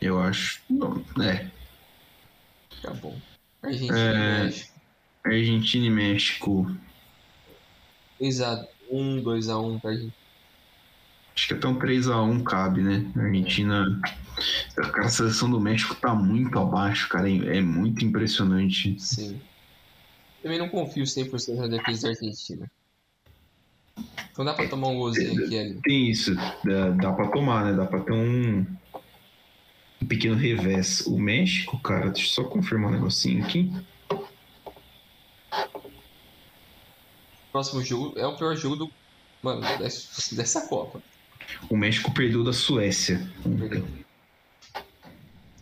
Eu acho. Não, é. Tá bom. Argentina é... e México. Argentina e México. 3x1, 2x1 pra gente. Acho que até um 3x1 cabe, né? A Argentina. Cara, a seleção do México tá muito abaixo, cara. É muito impressionante. Sim. Também não confio 100% na defesa da Argentina. Então dá pra tomar um golzinho aqui ali. Tem isso, dá, dá pra tomar, né? Dá pra ter um, um pequeno revés. O México, cara, deixa eu só confirmar um negocinho aqui. Próximo jogo é o pior jogo do. Mano, dessa, dessa Copa. O México perdeu da Suécia. Perdeu.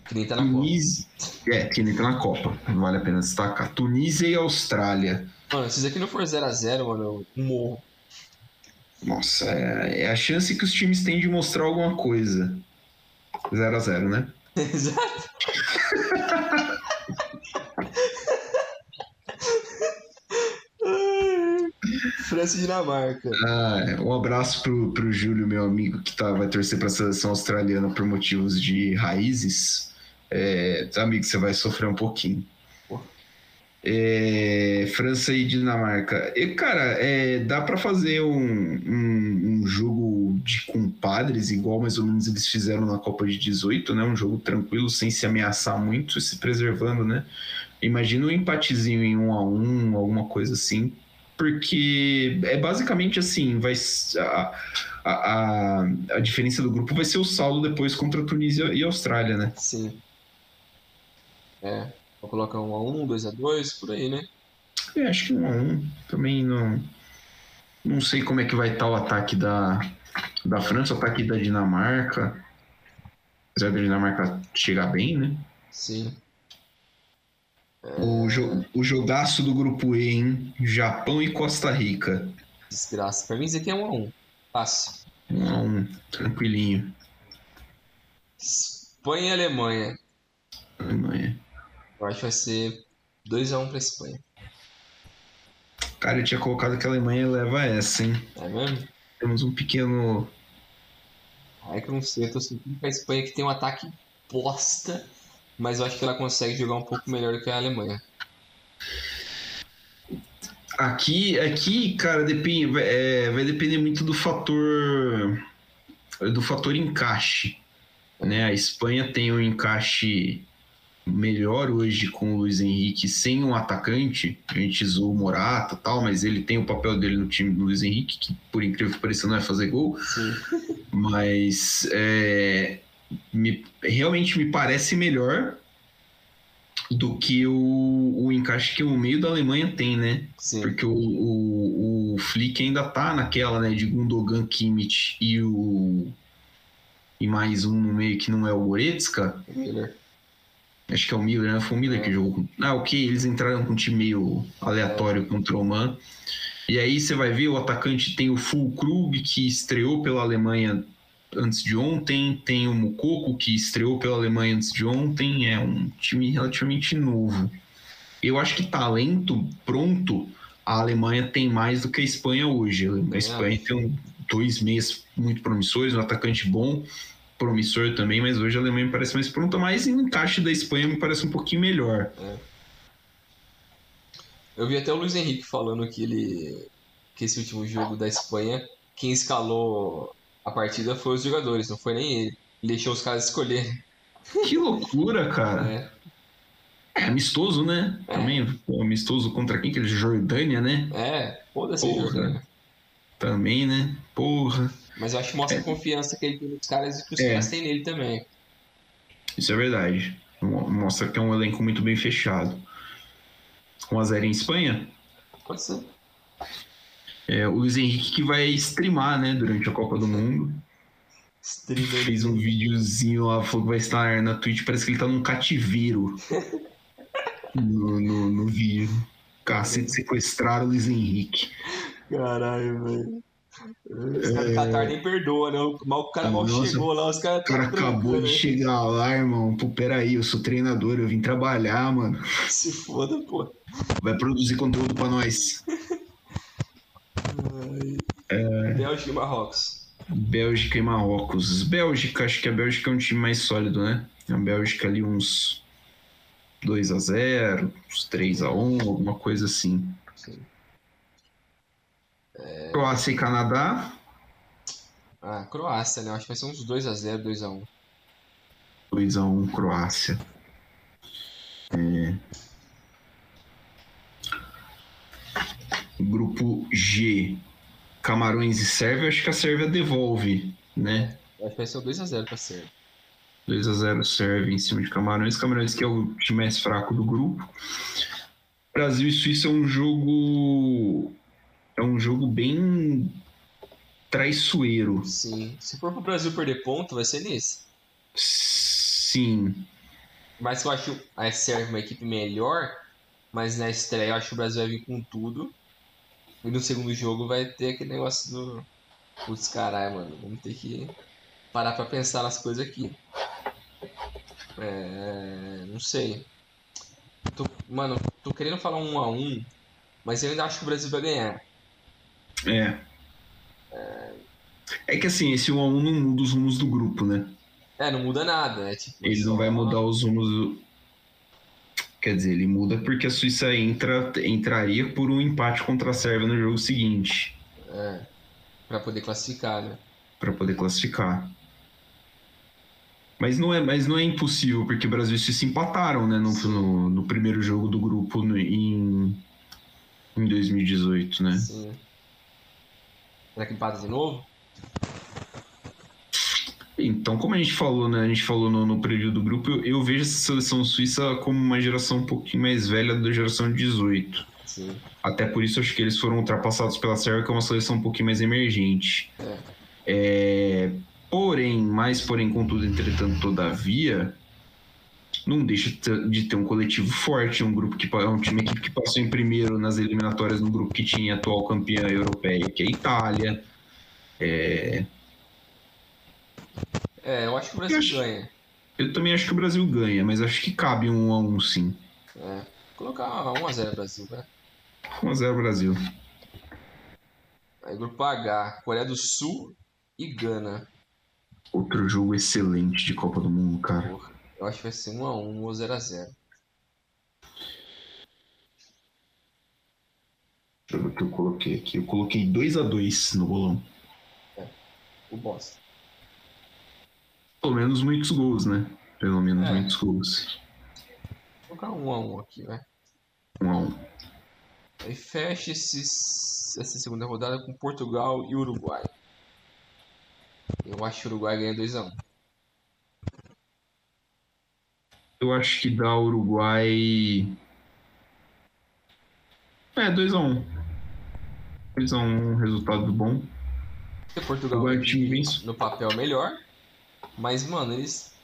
Que nem tá na Tunísia... Copa. É, que nem tá na Copa. Vale a pena destacar. Tunísia e Austrália. Mano, se isso aqui não for 0x0, mano, eu morro. Nossa, é, é, a chance que os times têm de mostrar alguma coisa. 0x0, né? Exato. França e Dinamarca. Ah, é. um abraço pro, pro Júlio, meu amigo, que tá, vai torcer pra seleção australiana por motivos de raízes. É, amigo, você vai sofrer um pouquinho. É, França e Dinamarca. E, cara, é, dá para fazer um, um, um, jogo de compadres, igual mais ou menos eles fizeram na Copa de 18, né? Um jogo tranquilo, sem se ameaçar muito, se preservando, né? Imagina um empatezinho em um a um, alguma coisa assim. Porque é basicamente assim, vai a, a, a diferença do grupo vai ser o saldo depois contra a Tunísia e a Austrália, né? Sim. É. Vou colocar um a um, dois a dois, por aí, né? É, acho que um a um. Também não. Não sei como é que vai estar o ataque da, da França, o ataque da Dinamarca. Apesar da Dinamarca chegar bem, né? Sim. O, jo o jogaço do grupo E, hein? Japão e Costa Rica. Desgraça. Pra mim, isso aqui é um a um. Fácil. Um a um. Tranquilinho. Espanha e Alemanha. Alemanha. Eu acho que vai ser 2x1 um pra Espanha. Cara, eu tinha colocado que a Alemanha leva essa, hein? É mesmo? Temos um pequeno. Ai que eu não sei, eu tô sentindo que a Espanha que tem um ataque bosta, mas eu acho que ela consegue jogar um pouco melhor do que a Alemanha. Aqui, aqui cara, depende, é, vai depender muito do fator do fator encaixe. Né? A Espanha tem um encaixe melhor hoje com o Luiz Henrique sem um atacante. A gente zoou o Morata e tal, mas ele tem o papel dele no time do Luiz Henrique, que por incrível que pareça não é fazer gol. Sim. Mas é, me, realmente me parece melhor do que o, o encaixe que o meio da Alemanha tem, né? Sim. Porque o, o, o Flick ainda tá naquela, né, de Gundogan, Kimmich e o e mais um no meio que não é o Goretzka. Miller. Acho que é o Miller, né? Foi o Miller é. que jogou. Ah, ok, eles entraram com um time meio aleatório é. contra o Man. E aí você vai ver, o atacante tem o Fulkrug, que estreou pela Alemanha antes de ontem, tem o Mukoko, que estreou pela Alemanha antes de ontem, é um time relativamente novo. Eu acho que talento pronto, a Alemanha tem mais do que a Espanha hoje. A Espanha é. tem um, dois meses muito promissores, um atacante bom, promissor também, mas hoje a Alemanha me parece mais pronta, mas em encaixe da Espanha me parece um pouquinho melhor. É. Eu vi até o Luiz Henrique falando que ele que esse último jogo da Espanha, quem escalou a partida foi os jogadores, não foi nem ele. Ele deixou os caras escolherem. Que loucura, cara. É. É amistoso, né? É. Também, amistoso contra quem? Que é Jordânia, né? É, foda-se Jordânia. Também, né? Porra. Mas eu acho que mostra é. a confiança que ele tem nos caras e que os é. caras têm nele também. Isso é verdade. Mostra que é um elenco muito bem fechado. 1x0 em Espanha? Pode ser. É, o Luiz Henrique que vai streamar, né, durante a Copa do Mundo. Streamer. Fez um videozinho lá, falou que vai estar na Twitch, parece que ele tá num cativeiro. no, no, no vídeo. Cacete, sequestraram o Luiz Henrique. Caralho, velho. Os caras do Qatar nem perdoa, né? Mal, o cara mal Nossa, chegou lá, os caras. O cara acabou de né? chegar lá, irmão. Pô, peraí, eu sou treinador, eu vim trabalhar, mano. Se foda, pô. Vai produzir conteúdo pra nós. É... Bélgica e Marrocos. Bélgica e Marrocos. Bélgica, acho que a Bélgica é um time mais sólido, né? A Bélgica ali uns 2 a 0 uns 3 a 1 alguma coisa assim. Sim. É... Croácia e Canadá. Ah, Croácia, né? Acho que vai ser uns 2x0, 2x1. 2x1 Croácia. É... Grupo G. Camarões e Sérvia, acho que a Sérvia devolve, né? Acho que vai ser 2x0 pra Sérvia. 2x0 Sérvia em cima de Camarões. Camarões que é o time mais fraco do grupo. Brasil e Suíça é um jogo. É um jogo bem traiçoeiro. Sim. Se for pro Brasil perder ponto, vai ser nesse. Sim. Mas eu acho a Sérvia uma equipe melhor, mas na estreia eu acho que o Brasil vai vir com tudo. E no segundo jogo vai ter aquele negócio do. Putz, caralho, mano. Vamos ter que parar pra pensar nas coisas aqui. É. Não sei. Tô, mano, tô querendo falar um a um, mas eu ainda acho que o Brasil vai ganhar. É. É que assim, esse 1 a 1 não muda os rumos do grupo, né? É, não muda nada. É tipo, Ele não vai mudar os rumos do... Quer dizer, ele muda porque a Suíça entra, entraria por um empate contra a Sérvia no jogo seguinte, É. Pra poder classificar, né? para poder classificar. Mas não é, mas não é impossível, porque o Brasil e Suíça empataram, né, no, no, no primeiro jogo do grupo no- em, em 2018, né? Sim. Será que empata de novo? Então, como a gente falou, né? A gente falou no, no preview do grupo, eu, eu vejo essa seleção suíça como uma geração um pouquinho mais velha da geração de 18. Sim. Até por isso acho que eles foram ultrapassados pela Sérvia, que é uma seleção um pouquinho mais emergente. É. É, porém, mais porém, contudo, entretanto, todavia, não deixa de ter- um coletivo forte, um grupo que é um time equipe que passou em primeiro nas eliminatórias no grupo que tinha a atual campeã europeia, que é a Itália. É, É, eu acho que o Brasil Eu acho- ganha. eu também acho que o Brasil ganha, mas acho que cabe um a um sim. É. Colocar 1x0 Brasil, né? 1x0 Brasil. Aí grupo H, Coreia do Sul e Gana. Outro jogo excelente de Copa do Mundo, cara. Porra, eu acho que vai ser 1x1 ou 0x0. Deixa eu ver o que eu coloquei aqui. Eu coloquei 2x2 no bolão. O bosta. Pelo menos muitos gols, né? Pelo menos É. muitos gols. Vou colocar 1x1 aqui, vai. 1x1. Aí fecha esses, essa segunda rodada com Portugal e Uruguai. Eu acho que o Uruguai ganha 2x1. Eu acho que dá Uruguai. É, 2x1. 2x1, um resultado bom. Porque Portugal Uruguai é um time no papel melhor. Mas, mano, eles.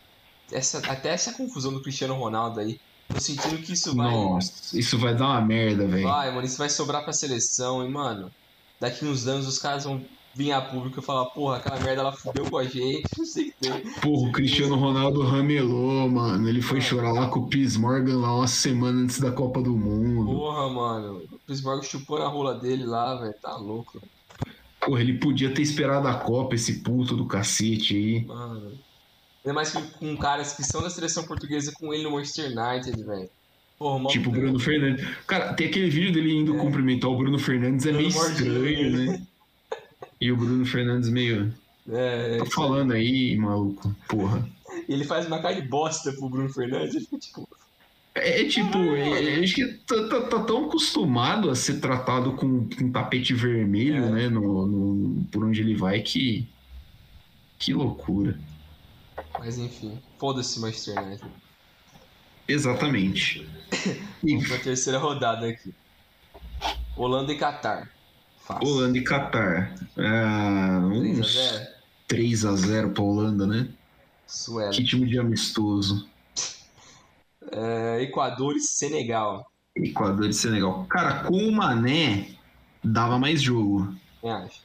Essa, até essa confusão do Cristiano Ronaldo aí. Tô sentindo que isso vai. Nossa, isso vai dar uma merda, velho. Vai, mano, isso vai sobrar pra seleção. E, mano, daqui uns anos os caras vão vir a público e falar: porra, aquela merda ela fudeu com a gente. Não sei o que tem. Porra, o Cristiano Ronaldo ramelou, mano. Ele foi chorar lá com o Piers Morgan lá uma semana antes da Copa do Mundo. Porra, mano. O Pittsburgh chupou na rola dele lá, velho. Tá louco, Porra, ele podia ter esperado a Copa, esse puto do cacete aí. mano. Ainda mais que com caras que são da seleção portuguesa com ele no Manchester United, velho. Porra, Tipo o Bruno Fernandes. Cara, tem aquele vídeo dele indo É. cumprimentar o Bruno Fernandes, é meio estranho, né? E o Bruno Fernandes meio. É, Tô falando aí, maluco. Porra. ele faz uma cara de bosta pro Bruno Fernandes. Ele fica tipo, É, é tipo, é, é, acho que tá, tá- tá tão acostumado a ser tratado com, com tapete vermelho, É. né? No, no- por onde ele vai que. Que loucura. mas enfim, foda-se Manchester United. Exatamente. E Vamos pra terceira rodada aqui. Holanda e Catar. Fácil. Holanda e Catar. Ah, uns 3x0. 3x0 pra Holanda, né? Suela. Que time de amistoso. É, Equador e Senegal. Equador e Senegal. Cara, com o Mané, dava mais jogo. Quem acha?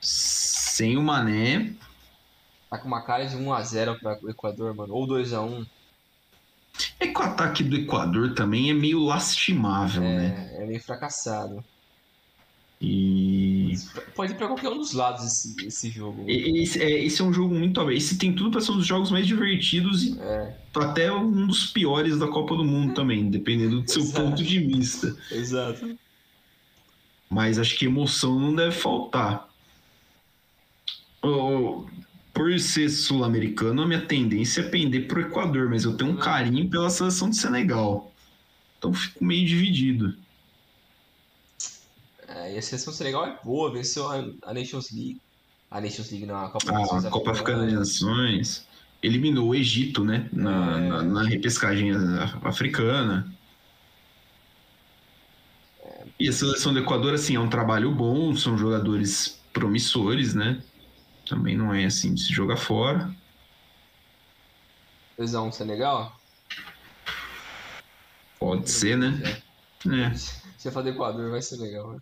Sem o Mané, Tá com uma cara de 1x0 pra o Equador, mano. Ou 2x1. é que o ataque do Equador também é meio lastimável, né? É, é meio fracassado. E Pode ir pra qualquer um dos lados esse, esse jogo. esse é, esse é um jogo muito. Esse tem tudo pra ser um dos jogos mais divertidos e É, até um dos piores da Copa do Mundo também, dependendo do seu Exato. ponto de vista. exato. Mas acho que emoção não deve faltar. Ô, por ser sul-americano, a minha tendência é pender pro Equador, mas eu tenho um carinho pela seleção de Senegal. Então fico meio dividido. É, e a seleção Senegal é boa, venceu a, a Nations League. A Nations League não, a Copa ah, Nações. A Copa Africana de Nações. Eliminou o Egito, né? Na, é... na, na repescagem africana. É... E a seleção do Equador, assim, é um trabalho bom, são jogadores promissores, né? Também não é assim de se jogar fora. 2x1 Senegal? Pode ser, né? É. Falar do Equador, vai ser legal, né?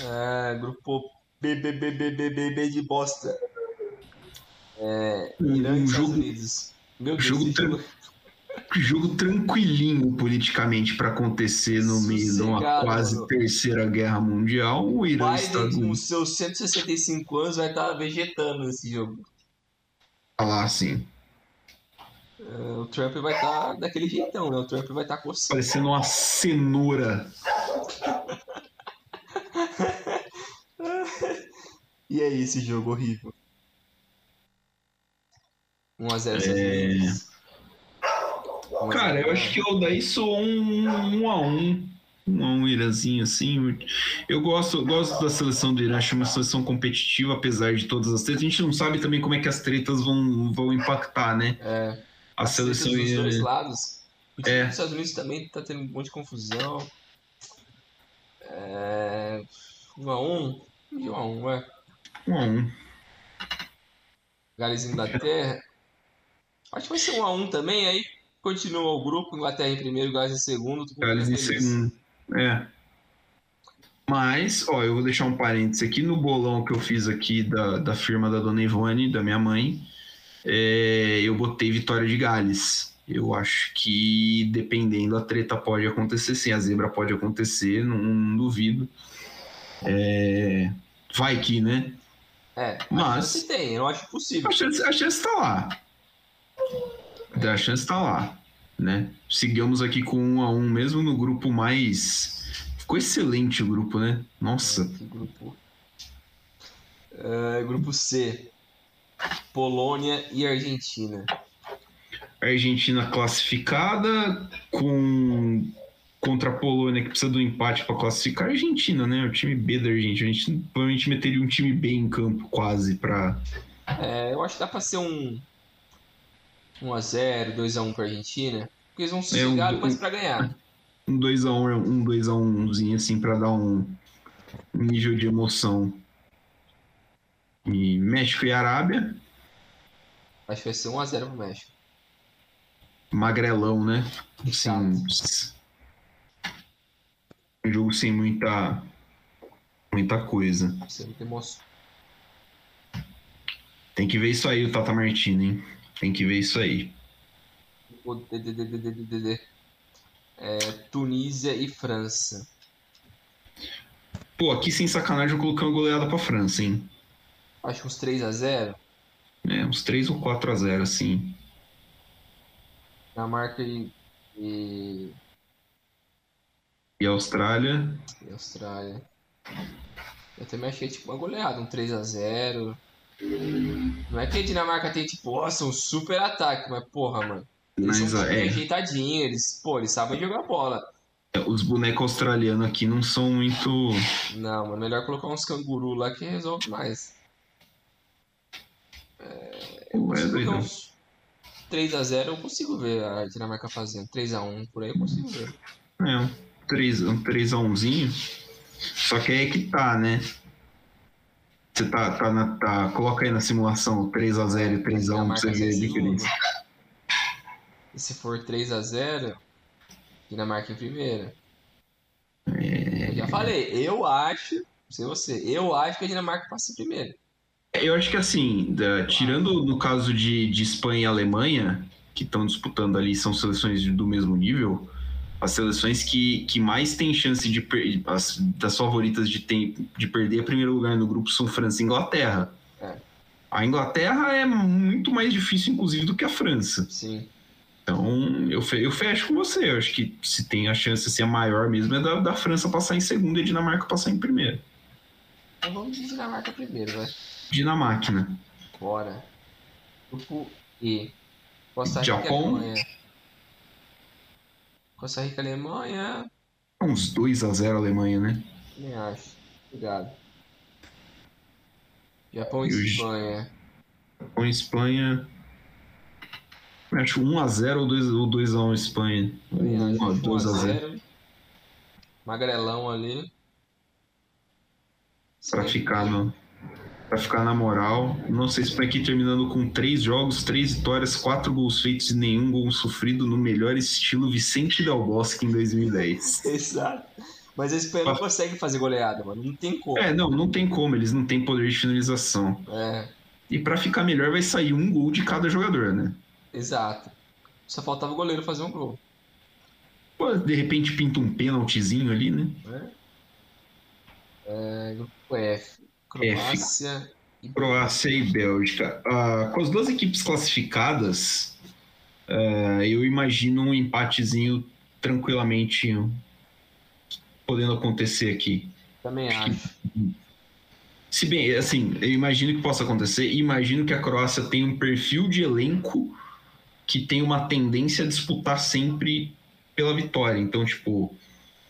É, grupo B, B, B, B, B, B, B de bosta. É, Irã um e Estados Unidos. Meu Deus, jogo, tra jogo... jogo tranquilinho politicamente para acontecer no meio de uma quase mano. terceira guerra mundial. O Irã Biden, Estados Unidos. com seus 165 anos, vai estar tá vegetando nesse jogo. Ah, sim. É, o Trump vai estar tá daquele jeitão, né? O Trump vai estar tá coçando. Parecendo uma cenoura. E aí, esse jogo horrível? 1x0 é... Cara, eu acho que eu daí sou um 1x1. Um, um Irãzinho assim. Eu gosto, gosto da seleção do Irã, acho uma seleção competitiva, apesar de todas as tretas. A gente não sabe também como é que as tretas vão, vão impactar, né? É. A seleção dos dois lados. O time é. dos Estados Unidos também tá tendo um monte de confusão. É... 1x1. E 1x1, é. 1x1. Gales e Inglaterra. Acho que vai ser 1x1 também, aí continua o grupo, Inglaterra em primeiro, Gales em segundo. Gales em segundo. É. Mas, ó, eu vou deixar um parênteses aqui no bolão que eu fiz aqui da, da firma da dona Ivone, da minha mãe. É, eu botei vitória de Gales. Eu acho que dependendo a treta pode acontecer sim, a zebra pode acontecer, não, não duvido. É, vai que, né? É, mas tem, eu acho possível. A chance, a chance tá lá. A chance tá lá, né? Seguimos aqui com um a um, mesmo no grupo mais. Ficou excelente o grupo, né? Nossa. É, grupo. Uh, grupo C. Polônia e Argentina. Argentina classificada com contra a Polônia que precisa do empate para classificar. A Argentina, né? O time B da Argentina. A gente provavelmente meteria um time B em campo quase para. É, eu acho que dá para ser um 1x0, 2x1 para Argentina. Porque eles vão é um, mas para ganhar. Um 2x1, um 2x1zinho assim para dar um nível de emoção. E México e Arábia. Acho que vai ser 1x0 pro México. Magrelão, né? Assim, um jogo sem muita muita coisa. Sem emoção. Tem que ver isso aí, o Tata Martino, hein? Tem que ver isso aí. É, Tunísia e França. Pô, aqui sem sacanagem eu coloquei uma goleada pra França, hein? Acho uns 3x0. É, uns 3 ou 4x0, assim. Dinamarca e, e. E Austrália. E Austrália. Eu também achei tipo uma goleada, um 3x0. Não é que a Dinamarca tem, tipo, nossa, um super ataque, mas porra, mano. Eles mas, são é... ajeitadinhos, eles, pô, eles sabem jogar bola. Os bonecos australianos aqui não são muito. Não, mano, melhor colocar uns canguru lá que resolve mais. É, eu consigo uns 3x0 eu consigo ver a Dinamarca fazendo. 3x1 por aí eu consigo ver. É, um 3, um 3x1zinho. Só que aí é que tá, né? Você tá, tá, na, tá, coloca aí na simulação 3x0 e 3x1 pra você ver a diferença. E se for 3x0, Dinamarca em primeira. É... Eu já falei, eu acho, não sei você, eu acho que a Dinamarca passa em primeiro. Eu acho que assim, da, tirando no caso de, de Espanha e Alemanha, que estão disputando ali, são seleções do mesmo nível, as seleções que, que mais têm chance de as, das favoritas de, ter, de perder primeiro lugar no grupo são França e Inglaterra. É. A Inglaterra é muito mais difícil, inclusive, do que a França. Sim. Então, eu, eu fecho com você. Eu acho que se tem a chance de ser maior mesmo é da, da França passar em segundo e a Dinamarca passar em primeiro. Então vamos de Dinamarca primeiro, vai. Dinamarca. Bora. Grupo E. Costa Rica Japão. Alemanha. Costa Rica Alemanha. Uns 2 a 0 a Alemanha, né? Nem acho. Obrigado. Japão e, Espanha. Japão e Espanha. Acho 1x0 ou 2x1 Espanha. 2x0. Magrelão ali. Pra ficar, no, pra ficar na moral. Não sei se aqui terminando com 3 jogos, 3 vitórias, 4 gols feitos e nenhum gol sofrido no melhor estilo Vicente Del Bosque em 2010. Exato. Mas a Espanha não consegue fazer goleada, mano. Não tem como. É, não, não tem como. Eles não têm poder de finalização. É. E para ficar melhor vai sair um gol de cada jogador, né? Exato. Só faltava o goleiro fazer um gol. Pô, de repente pinta um pênaltizinho ali, né? É. é grupo F. Croácia F. e Croácia e Bélgica. Uh, com as duas equipes classificadas, uh, eu imagino um empatezinho tranquilamente podendo acontecer aqui. Também acho. Se bem, assim, eu imagino que possa acontecer e imagino que a Croácia tem um perfil de elenco que tem uma tendência a disputar sempre pela vitória. Então, tipo,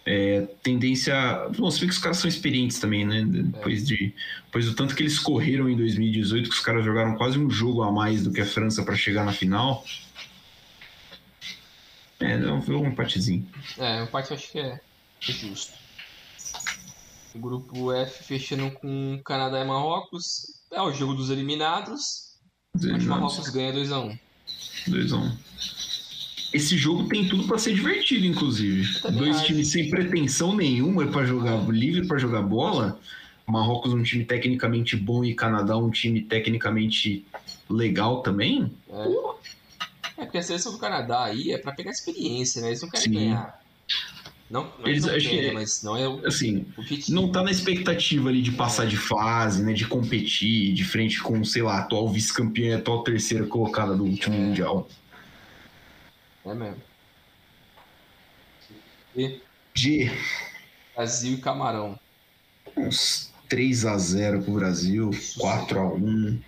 é, tendência. Bom, se que os caras são experientes também, né? Depois, de, depois do tanto que eles correram em 2018, que os caras jogaram quase um jogo a mais do que a França para chegar na final. É, não, um empatezinho. É, um empate acho que é justo. O grupo F fechando com Canadá e Marrocos. É o jogo dos eliminados. Mas Marrocos ganha 2x1. 2x1. Esse jogo tem tudo para ser divertido, inclusive. Dois acho. times sem pretensão nenhuma para jogar é. livre para jogar bola. Marrocos um time tecnicamente bom e Canadá um time tecnicamente legal também. É, é porque a seleção do Canadá aí é para pegar experiência, né? Eles não querem Sim. ganhar. Não, não eles não querem, que, mas não é o, assim, o que não tá na expectativa ali de passar é. de fase, né, de competir de frente com, sei lá, atual vice-campeã e atual terceira colocada do último é. mundial. É mesmo. E G. Brasil e Camarão. Uns 3 a 0 pro Brasil, 4 a 1.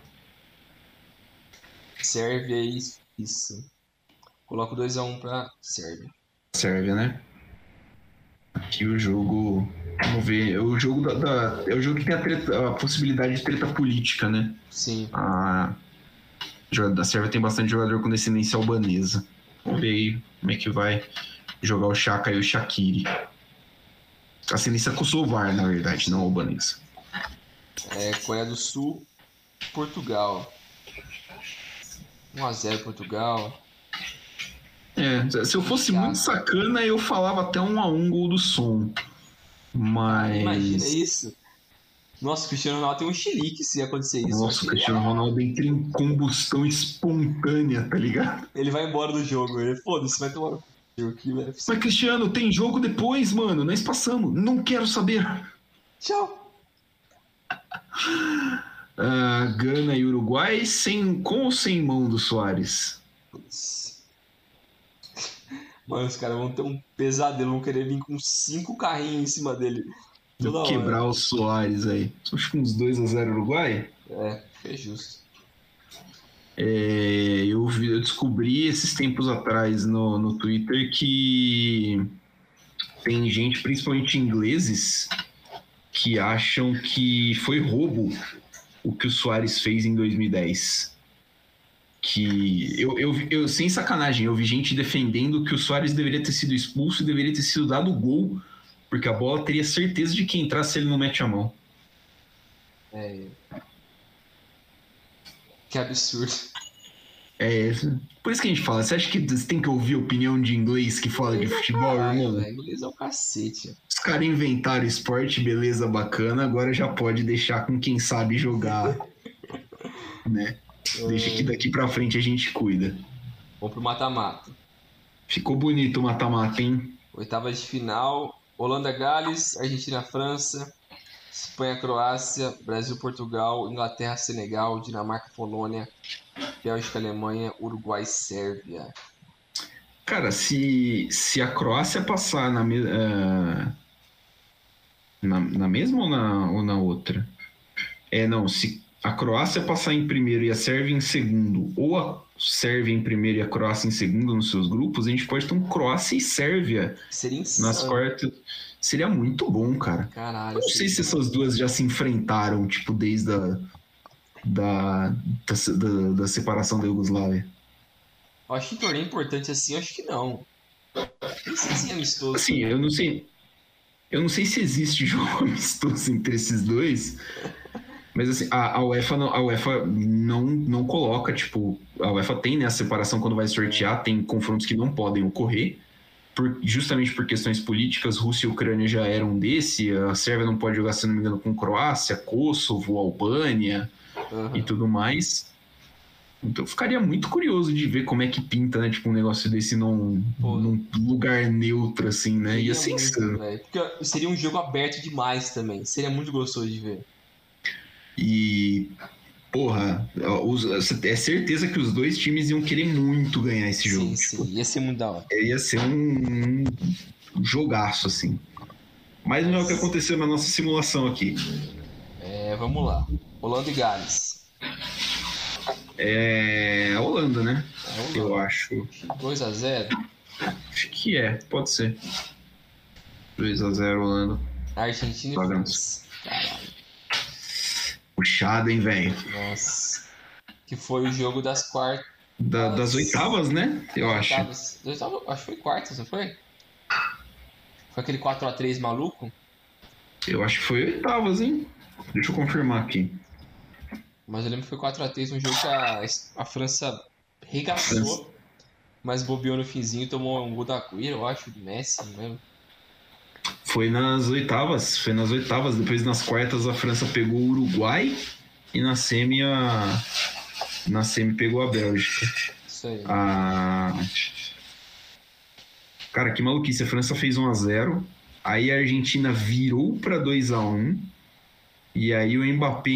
Sérvia e Suíça. Coloco 2 a 1 pra Sérvia. Sérvia, né? Aqui o jogo. Vamos ver. O jogo da, da é o jogo que tem a, treta, a, possibilidade de treta política, né? Sim. A, a Sérvia tem bastante jogador com descendência albanesa. Vamos ver aí como é que vai jogar o Chaka e o Shakiri. Ascendência kosovar, na verdade, não albanesa. É, Coreia do Sul, Portugal. 1x0 Portugal. É, se eu fosse muito sacana, eu falava até um a um gol do som. Mas. Imagina isso. Nossa, o Cristiano Ronaldo tem um xilique se acontecer isso. Nossa, o Cristiano Ronaldo entra em combustão espontânea, tá ligado? Ele vai embora do jogo, ele foda-se, vai tomar aqui, velho. Mas Cristiano, tem jogo depois, mano. Nós passamos. Não quero saber. Tchau. Uh, Gana e Uruguai sem, com ou sem mão do Soares? Mano, os caras vão ter um pesadelo, vão querer vir com cinco carrinhos em cima dele. Toda quebrar hora. o Soares aí. Acho que uns 2x0 Uruguai? É, é justo. É, eu, vi, eu, descobri esses tempos atrás no, no Twitter que tem gente, principalmente ingleses, que acham que foi roubo o que o Soares fez em 2010 que eu, eu, eu, sem sacanagem, eu vi gente defendendo que o Soares deveria ter sido expulso e deveria ter sido dado gol, porque a bola teria certeza de que entrasse ele não mete a mão. É. Que absurdo. É, por isso que a gente fala, você acha que você tem que ouvir a opinião de inglês que fala de futebol, irmão? É, inglês é o cacete. Os caras inventaram esporte, beleza, bacana, agora já pode deixar com quem sabe jogar, né? Deixa que daqui pra frente a gente cuida. Vamos pro mata-mata. Ficou bonito o mata-mata, hein? Oitava de final: Holanda, Gales, Argentina, França, Espanha, Croácia, Brasil, Portugal, Inglaterra, Senegal, Dinamarca, Polônia, Bélgica, Alemanha, Uruguai, Sérvia. Cara, se, se a Croácia passar na, uh, na, na mesma ou na, ou na outra? É, não, se a Croácia passar em primeiro e a Sérvia em segundo, ou a Sérvia em primeiro e a Croácia em segundo nos seus grupos, a gente pode ter um Croácia e Sérvia Seria nas quartas. Seria muito bom, cara. Caralho. Eu não sei se essas duas já se enfrentaram, tipo, desde a da, da, da, da separação da Iugoslávia. Eu acho que torneio importante assim, acho que não. Nem sei se é amistoso. Assim, eu não sei. Eu não sei se existe jogo amistoso entre esses dois. Mas assim, a, a, UEFA, não, a UEFA não, não coloca, tipo, a UEFA tem né, a separação quando vai sortear, tem confrontos que não podem ocorrer, por, justamente por questões políticas, Rússia e Ucrânia já eram desse, a Sérvia não pode jogar, se não me engano, com Croácia, Kosovo, Albânia uhum. e tudo mais. Então ficaria muito curioso de ver como é que pinta, né? Tipo, um negócio desse num, num lugar neutro, assim, né? Ia ser insano. Porque seria um jogo aberto demais também. Seria muito gostoso de ver. E, porra, é certeza que os dois times iam querer muito ganhar esse jogo. Sim, tipo, sim. Ia ser muito da hora. Ia ser um, um jogaço, assim. Mas não é o que aconteceu na nossa simulação aqui. É, vamos lá. Holanda e Gales. É. Holanda, né? É Holanda. Eu acho. 2x0? Acho que é, pode ser. 2x0 Holanda. Argentina e França. Caralho. Puxado, hein, velho? Nossa. Que foi o jogo das quartas. Da, das oitavas, né? Eu acho. Oitavas. Acho que foi quartas, não foi? Foi aquele 4x3 maluco? Eu acho que foi oitavas, hein? Deixa eu confirmar aqui. Mas eu lembro que foi 4x3, um jogo que a, a França regaçou, França. mas bobeou no finzinho tomou um gol da Cuira, eu acho, do Messi, não lembro. Foi nas oitavas, foi nas oitavas. Depois nas quartas a França pegou o Uruguai e na semi a. Na semi pegou a Bélgica. Isso aí. A... Cara, que maluquice. A França fez 1x0. Aí a Argentina virou para 2x1. E aí o Mbappé.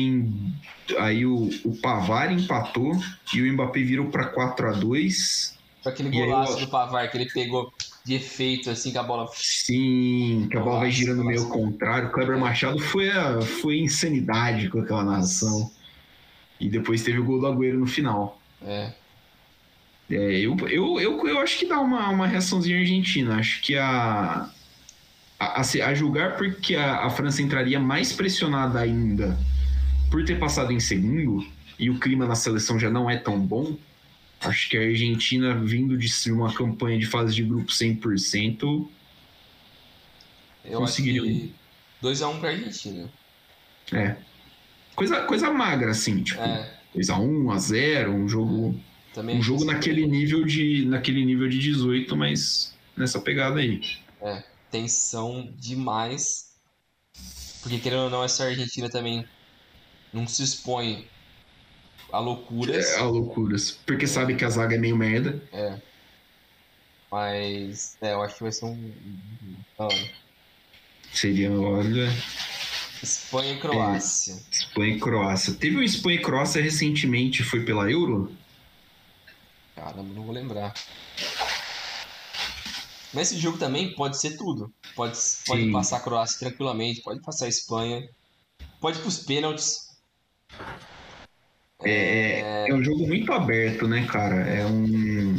Aí o, o Pavar empatou. E o Mbappé virou para 4x2. Aquele golaço aí, do Pavar que ele pegou de efeito, assim, que a bola. Sim, que a bola vai girando meio contrário. O Kleber Machado foi, a, foi insanidade com aquela narração. E depois teve o gol do Agüero no final. É. É, eu, eu, eu, eu acho que dá uma, uma reaçãozinha argentina. Acho que a. A, a, julgar porque a, a França entraria mais pressionada ainda por ter passado em segundo e o clima na seleção já não é tão bom, Acho que a Argentina, vindo de uma campanha de fase de grupo 100%, eu conseguiria. 2x1 um pra Argentina. É. Coisa, coisa magra, assim, tipo. É. 2x1, 1x0, um jogo. Também um jogo naquele nível, de, naquele nível de 18, mas nessa pegada aí. É, tensão demais. Porque querendo ou não, essa Argentina também não se expõe a loucuras. É, a loucuras. Porque sabe que a zaga é meio merda. É. Mas, é, eu acho que vai ser um. Seria, olha. Espanha e Croácia. É, Espanha e Croácia. Teve um Espanha e Croácia recentemente, foi pela Euro? Caramba, não vou lembrar. Nesse jogo também pode ser tudo. Pode, pode passar a Croácia tranquilamente, pode passar a Espanha, pode ir pros pênaltis. É, é, é um jogo muito aberto, né, cara? É um.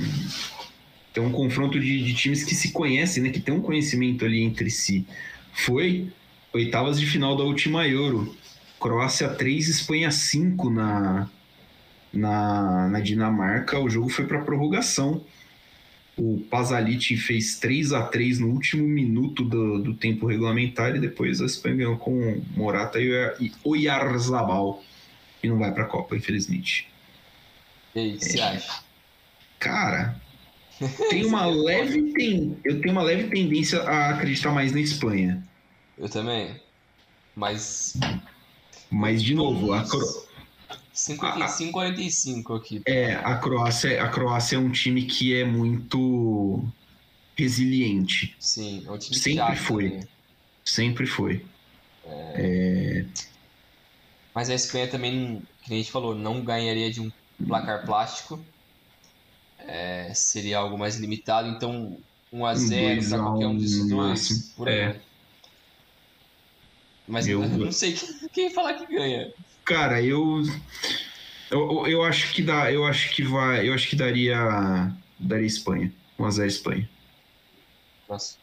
É um confronto de, de, times que se conhecem, né? Que tem um conhecimento ali entre si. Foi oitavas de final da última Euro. Croácia 3, Espanha 5 na, na, na Dinamarca. O jogo foi para prorrogação. O Pasalic fez 3 a 3 no último minuto do, do tempo regulamentar e depois a Espanha ganhou com Morata e Oyarzabal e não vai para a Copa, infelizmente. E aí, o que é, você acha? Cara, tem uma leve ten... eu tenho uma leve tendência a acreditar mais na Espanha. Eu também. Mas. Mas, de novo, a Cro... 55 45 aqui. É, a Croácia, a Croácia é um time que é muito resiliente. Sim, é um time Sempre foi. Sempre foi. É... É... Mas a Espanha também, que a gente falou, não ganharia de um placar plástico. É, seria algo mais limitado, então 1 a 0 para qualquer um desses dois, por aí. É. Mas eu não sei quem, quem falar que ganha. Cara, eu, eu eu acho que dá, eu acho que vai, eu acho que daria daria Espanha, 1 a 0 Espanha. Nossa.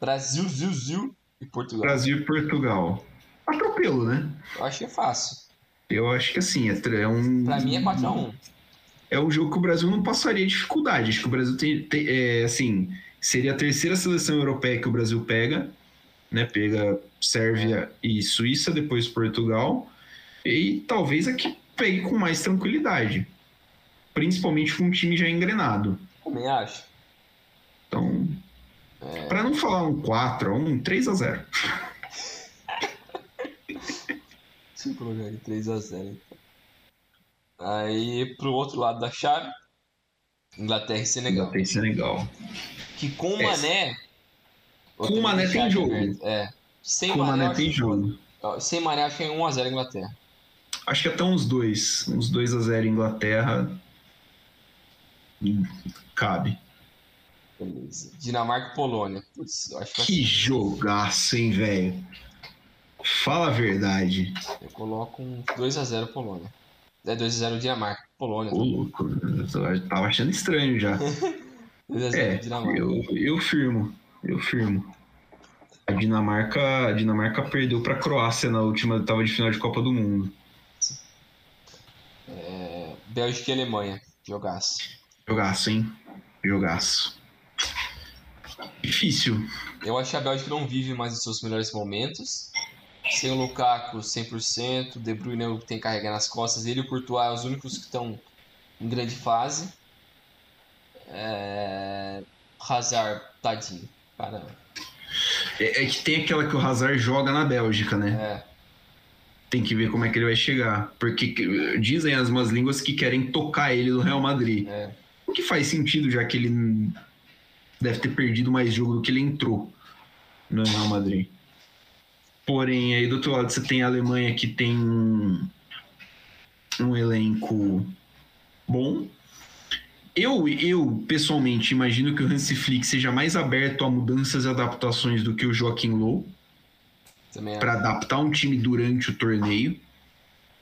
Brasil, Zil, Zil e Portugal. Brasil e Portugal. Atropelo, né? Eu acho que é fácil. Eu acho que assim, é, é um. Pra mim é 4x1. É um jogo que o Brasil não passaria dificuldade. Acho que o Brasil tem, tem é, assim, seria a terceira seleção europeia que o Brasil pega, né? Pega Sérvia e Suíça, depois Portugal. E talvez aqui pegue com mais tranquilidade. Principalmente com um time já engrenado. Também acho. Então, é... para não falar um 4 um 3 a 0 Deixa eu colocar aqui 3 a 0 então. Aí pro outro lado da chave, Inglaterra e Senegal. Inglaterra e Senegal. Que com o é. Mané. Com o Mané tem jogo. É. Sem com o Mané, Mané tem jogo. Sem Mané acho que é 1x0 Inglaterra. Acho que até uns dois. Uns 2x0 Inglaterra. Cabe. Beleza. Dinamarca e Polônia. Putz, acho que, que jogaço, hein, velho? Fala a verdade. Eu coloco um 2x0 Polônia. É 2x0 Dinamarca. Polônia. Ô, louco. Eu tava achando estranho já. 2x0 é, Dinamarca. Eu, eu firmo. Eu firmo. A Dinamarca, a Dinamarca perdeu pra Croácia na última etapa de final de Copa do Mundo. É, Bélgica e Alemanha. Jogaço. Jogaço, hein? Jogaço. Difícil. Eu acho que a Bélgica não vive mais os seus melhores momentos. Sem o Lukaku 100%, De Bruyne é o que tem que carregar nas costas, ele e o Courtois os únicos que estão em grande fase. É... Hazard, tadinho, caramba. É, é, que tem aquela que o Hazard joga na Bélgica, né? É. Tem que ver como é que ele vai chegar. Porque dizem as más línguas que querem tocar ele no Real Madrid. É. O que faz sentido, já que ele deve ter perdido mais jogo do que ele entrou no Real Madrid. Porém, aí do outro lado você tem a Alemanha que tem um elenco bom. Eu, eu pessoalmente imagino que o Hansi Flick seja mais aberto a mudanças e adaptações do que o Joaquim Low para adaptar um time durante o torneio.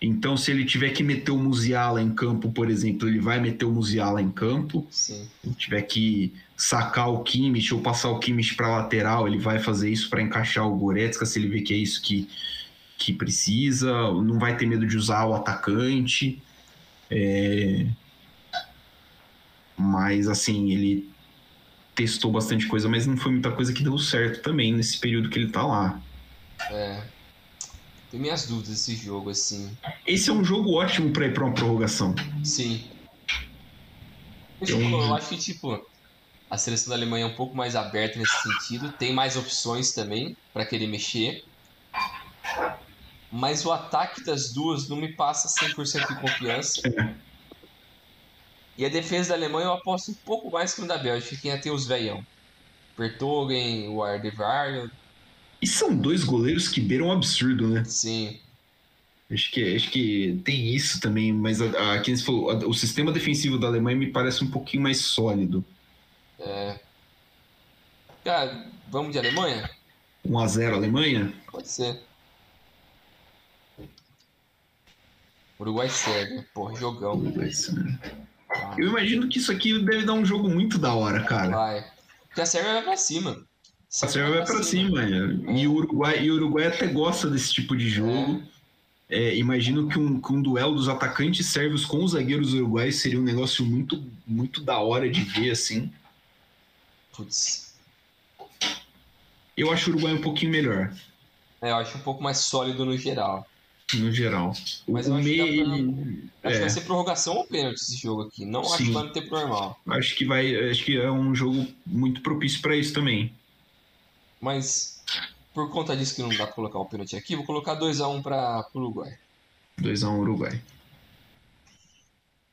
Então, se ele tiver que meter o Musiala em campo, por exemplo, ele vai meter o Musiala em campo. Sim. Se tiver que sacar o Kimmich ou passar o Kimmich para lateral, ele vai fazer isso para encaixar o Goretzka, se ele vê que é isso que, que precisa. Não vai ter medo de usar o atacante. É... Mas, assim, ele testou bastante coisa, mas não foi muita coisa que deu certo também nesse período que ele tá lá. É. Tenho minhas dúvidas desse jogo, assim. Esse é um jogo ótimo para ir pra uma prorrogação. Sim. Eu, eu acho que, tipo, a seleção da Alemanha é um pouco mais aberta nesse sentido, tem mais opções também para querer mexer. Mas o ataque das duas não me passa 100% de confiança. E a defesa da Alemanha eu aposto um pouco mais que no da Bélgica, que ia ter os veião. Bertogen, o Ardevar, e são dois goleiros que beiram um absurdo, né? Sim. Acho que, acho que tem isso também, mas a, a, falou, a, o sistema defensivo da Alemanha me parece um pouquinho mais sólido. É. Cara, vamos de Alemanha? 1x0 Alemanha? Pode ser. Uruguai Sérvia, porra, jogão. Uruguai Sérvia. Eu imagino que isso aqui deve dar um jogo muito da hora, cara. Vai. Porque a Sérvia vai pra cima. A Sérvia vai para cima. E o Uruguai, e o Uruguai até gosta desse tipo de jogo. É. É, imagino que um, que um, duelo dos atacantes sérvios com os zagueiros uruguais seria um negócio muito, muito da hora de ver, assim. Putz. Eu acho o Uruguai um pouquinho melhor. É, eu acho um pouco mais sólido no geral. No geral. Mas o eu acho, que, pra... acho é. que vai ser prorrogação ou pênalti esse jogo aqui. Não Sim. acho que vai no tempo normal. Acho que vai. Acho que é um jogo muito propício para isso também. Mas por conta disso que não dá pra colocar o pênalti aqui, vou colocar 2x1 para o Uruguai. 2x1 Uruguai.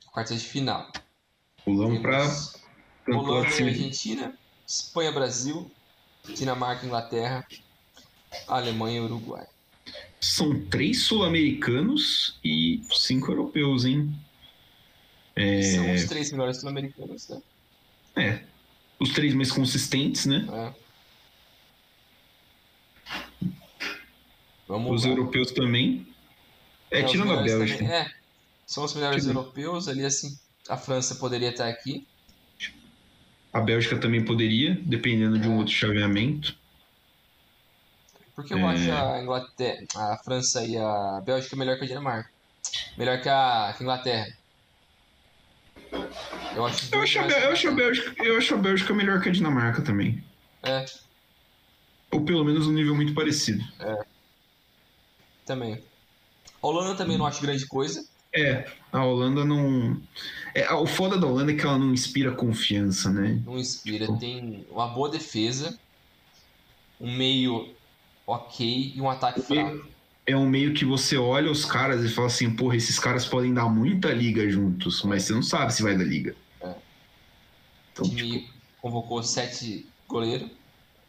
Quarta de final. Pulamos para Holanda e Argentina, Espanha, Brasil, Dinamarca, Inglaterra, Alemanha e Uruguai. São três sul-americanos e cinco europeus, hein? É... São os três melhores sul-americanos, né? É. Os três mais consistentes, né? É. Vamos os lá. europeus também. É, é tirando a Bélgica. É, são os melhores europeus ali, assim. A França poderia estar aqui. A Bélgica também poderia, dependendo de um outro chaveamento. Porque eu é... acho a Inglaterra, a França e a Bélgica melhor que a Dinamarca. Melhor que a, que a Inglaterra. Eu acho, eu acho, a, eu, acho a Bélgica, eu acho a Bélgica melhor que a Dinamarca também. É. Ou pelo menos um nível muito parecido. É. Também. A Holanda também não acho grande coisa. É, a Holanda não. É, o foda da Holanda é que ela não inspira confiança, né? Não inspira. Tipo... Tem uma boa defesa, um meio ok e um ataque fraco. É um meio que você olha os caras e fala assim, porra, esses caras podem dar muita liga juntos, mas você não sabe se vai dar liga. É. Então, o time tipo... convocou sete goleiros.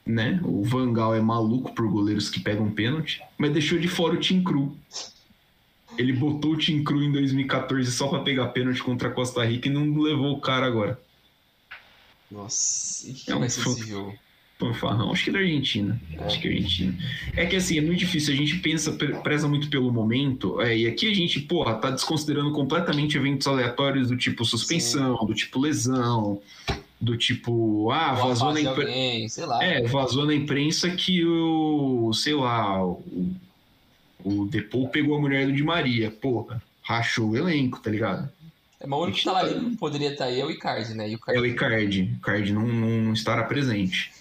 Né? O Vangal é maluco por goleiros que pegam pênalti, mas deixou de fora o Tim Cru. Ele botou o Tim Cru em 2014 só para pegar pênalti contra a Costa Rica e não levou o cara agora. Nossa, e que, é vai um ser esse jogo? Fanfarrão, acho que é da Argentina. É. Acho que é Argentina. É que assim, é muito difícil. A gente pensa, preza muito pelo momento. É, e aqui a gente, porra, tá desconsiderando completamente eventos aleatórios do tipo suspensão, Sim. do tipo lesão, do tipo, ah, vazou na imprensa. É, vazou na imprensa que o, sei lá, o, o Depou pegou a mulher do Di Maria. Porra, rachou o elenco, tá ligado? É, mas o único que tá lá tá... não poderia estar aí é o Icardi, né? Icardi... É o Icardi. O Icardi não, não estará presente.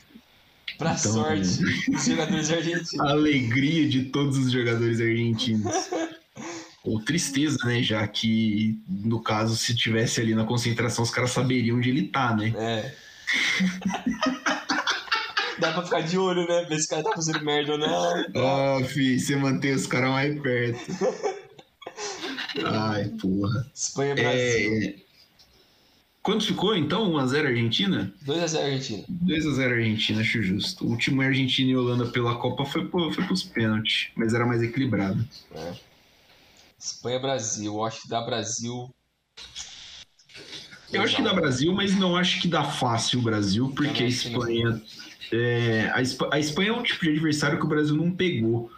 Pra então, sorte dos jogadores argentinos. A alegria de todos os jogadores argentinos. Ou tristeza, né? Já que, no caso, se tivesse ali na concentração, os caras saberiam onde ele tá, né? É. Dá pra ficar de olho, né? Ver se o cara tá fazendo merda ou não. Ó, oh, fi, você mantém os caras mais perto. Ai, porra. Espanha Brasil. É... Quanto ficou então? 1x0 Argentina? 2x0 Argentina. 2x0 Argentina, acho justo. O último Argentina e Holanda pela Copa foi, foi pros pênaltis, mas era mais equilibrado. É. Espanha Brasil, acho que dá Brasil. Eu acho que dá Brasil, mas não acho que dá fácil o Brasil, porque a Espanha. É, a, Espanha, a Espanha é um tipo de adversário que o Brasil não pegou.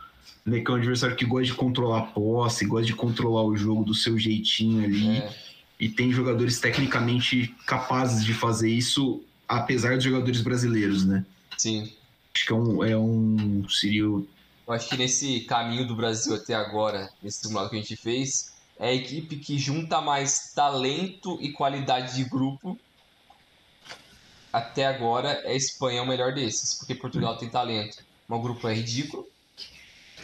Né, que é um adversário que gosta de controlar a posse, gosta de controlar o jogo do seu jeitinho ali. É e tem jogadores tecnicamente capazes de fazer isso, apesar dos jogadores brasileiros, né? Sim. Acho que é um, é um seria. Eu acho que nesse caminho do Brasil até agora, nesse simulado que a gente fez, é a equipe que junta mais talento e qualidade de grupo. Até agora, é a Espanha o melhor desses, porque Portugal tem talento. O grupo é ridículo,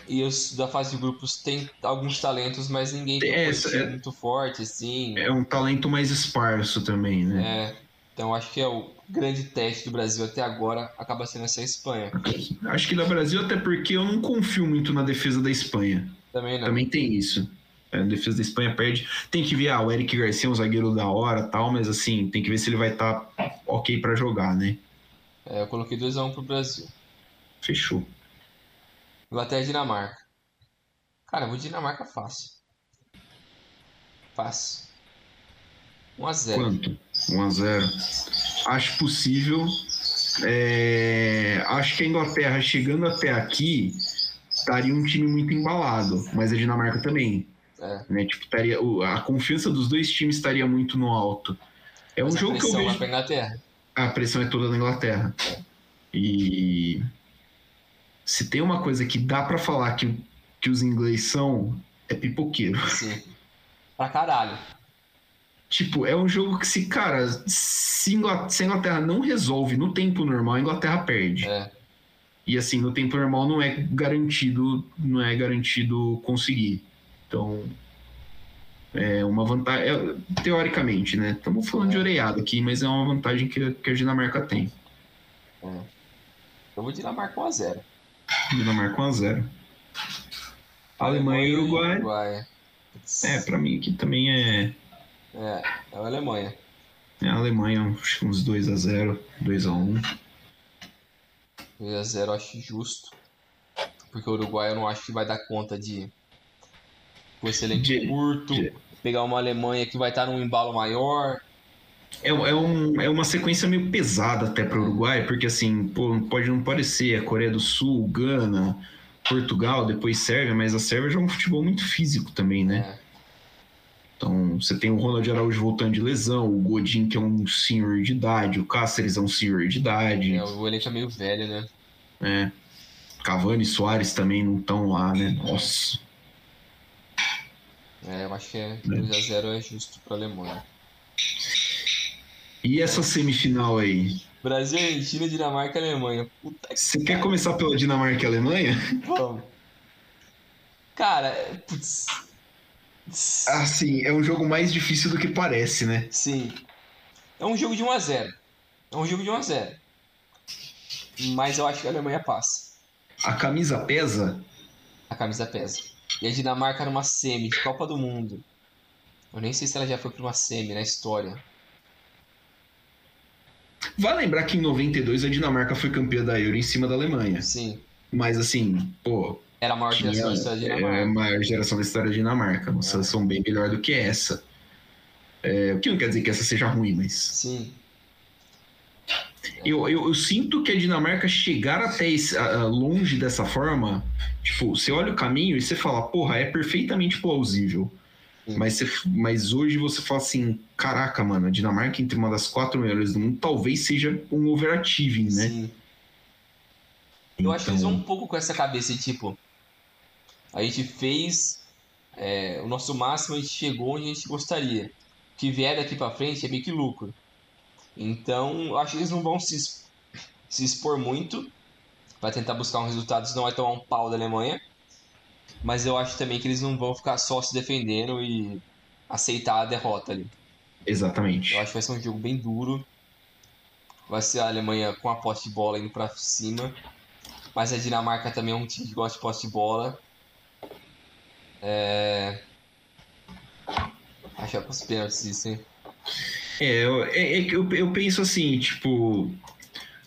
e os da fase de grupos tem alguns talentos, mas ninguém tem é, um é, muito forte, assim. É um talento mais esparso também, né? É. Então acho que é o grande teste do Brasil até agora acaba sendo essa Espanha. Acho que da Brasil até porque eu não confio muito na defesa da Espanha. Também não. Também tem isso. É, a defesa da Espanha perde. Tem que ver, ah, o Eric Garcia é um zagueiro da hora tal, mas assim, tem que ver se ele vai estar tá ok para jogar, né? É, eu coloquei 2x1 um pro Brasil. Fechou. Inglaterra e Dinamarca. Cara, eu vou Dinamarca fácil. Fácil. 1x0. Quanto? 1x0. Acho possível. É... Acho que a Inglaterra chegando até aqui estaria um time muito embalado, mas a Dinamarca também. É. Né? Tipo, estaria... A confiança dos dois times estaria muito no alto. É um jogo que eu vejo. A pressão é toda na Inglaterra. E se tem uma coisa que dá para falar que, que os ingleses são, é pipoqueiro. Sim. Pra caralho. Tipo, é um jogo que se, cara, se, Inglaterra, se a Inglaterra não resolve no tempo normal, a Inglaterra perde. É. E assim, no tempo normal não é garantido, não é garantido conseguir. Então, é uma vantagem, é, teoricamente, né? Estamos falando é. de oreada aqui, mas é uma vantagem que, que a Dinamarca tem. É. Eu vou Dinamarca 1x0. Dinamarca 1x0. Alemanha e Uruguai. Uruguai. É, pra mim aqui também é. É, é a Alemanha. É a Alemanha, acho que uns 2x0, 2x1. 2x0 acho justo. Porque o Uruguai eu não acho que vai dar conta de. Com esse elenco de, curto, de... pegar uma Alemanha que vai estar num embalo maior. É, é, um, é uma sequência meio pesada até para o Uruguai, porque assim, pô, pode não parecer a Coreia do Sul, Gana, Portugal, depois Sérvia, mas a Sérvia joga um futebol muito físico também, né? É. Então, você tem o Ronald Araújo voltando de lesão, o Godin, que é um senhor de idade, o Cáceres é um senhor de idade. É, o elenco é meio velho, né? É. Cavani e Soares também não estão lá, né? Nossa. É, eu acho que é 2x0 é justo para a Alemanha. E essa semifinal aí? Brasil, Argentina, Dinamarca e Alemanha. Puta Você que quer cara. começar pela Dinamarca e Alemanha? Vamos. Cara, putz. Assim, é um jogo mais difícil do que parece, né? Sim. É um jogo de 1x0. É um jogo de 1x0. Mas eu acho que a Alemanha passa. A camisa pesa? A camisa pesa. E a Dinamarca numa semi de Copa do Mundo. Eu nem sei se ela já foi para uma semi na história. Vai lembrar que em 92 a Dinamarca foi campeã da Euro em cima da Alemanha. Sim. Mas assim, pô. Era a maior tinha, geração da história da Dinamarca. É a maior geração da história da Dinamarca. Uma é. seleção bem melhor do que essa. É, o que não quer dizer que essa seja ruim, mas. Sim. Eu, eu, eu, sinto que a Dinamarca chegar até esse, uh, longe dessa forma, tipo, você olha o caminho e você fala, porra, é perfeitamente plausível. Mas, você, mas hoje você fala assim, caraca, mano, a Dinamarca entre uma das quatro melhores do mundo talvez seja um overachieving, né? Sim. Eu acho que eles vão então um pouco com essa cabeça, tipo, a gente fez é, o nosso máximo, a gente chegou onde a gente gostaria. O que vier daqui para frente é meio que lucro. Então, eu acho que eles não vão se, se expor muito para tentar buscar um resultado, senão vai tomar um pau da Alemanha. Mas eu acho também que eles não vão ficar só se defendendo e aceitar a derrota ali. Exatamente. Eu acho que vai ser um jogo bem duro. Vai ser a Alemanha com a posse de bola indo para cima. Mas a Dinamarca também é um time que gosta de posse de bola. É... Acho que é para os pênaltis isso, hein? É, eu, é, é eu, eu penso assim, tipo,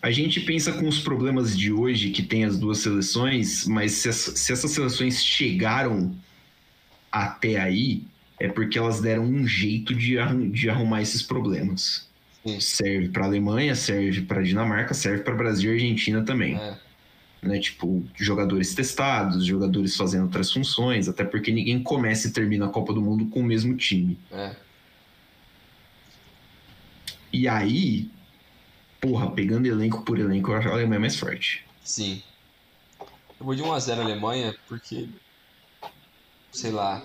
a gente pensa com os problemas de hoje que tem as duas seleções, mas se, as, se essas seleções chegaram até aí, é porque elas deram um jeito de, de arrumar esses problemas. Sim. Serve para a Alemanha, serve para a Dinamarca, serve para Brasil e Argentina também. É. Né, tipo, jogadores testados, jogadores fazendo outras funções, até porque ninguém começa e termina a Copa do Mundo com o mesmo time. É. E aí, porra, pegando elenco por elenco, eu acho a Alemanha mais forte. Sim. Eu vou de 1x0 Alemanha, porque. Sei lá.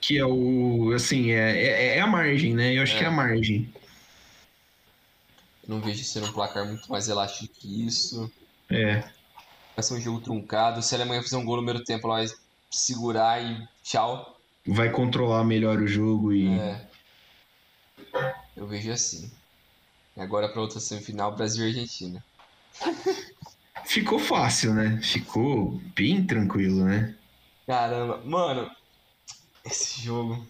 Que é o. Assim, é, é, é a margem, né? Eu acho é. que é a margem. não vejo ser um placar muito mais elástico que isso. É. Vai ser um jogo truncado. Se a Alemanha fizer um gol no primeiro tempo, ela vai segurar e tchau. Vai controlar melhor o jogo e. É. Eu vejo assim. E agora para outra semifinal, Brasil e Argentina. Ficou fácil, né? Ficou bem tranquilo, né? Caramba, mano, esse jogo.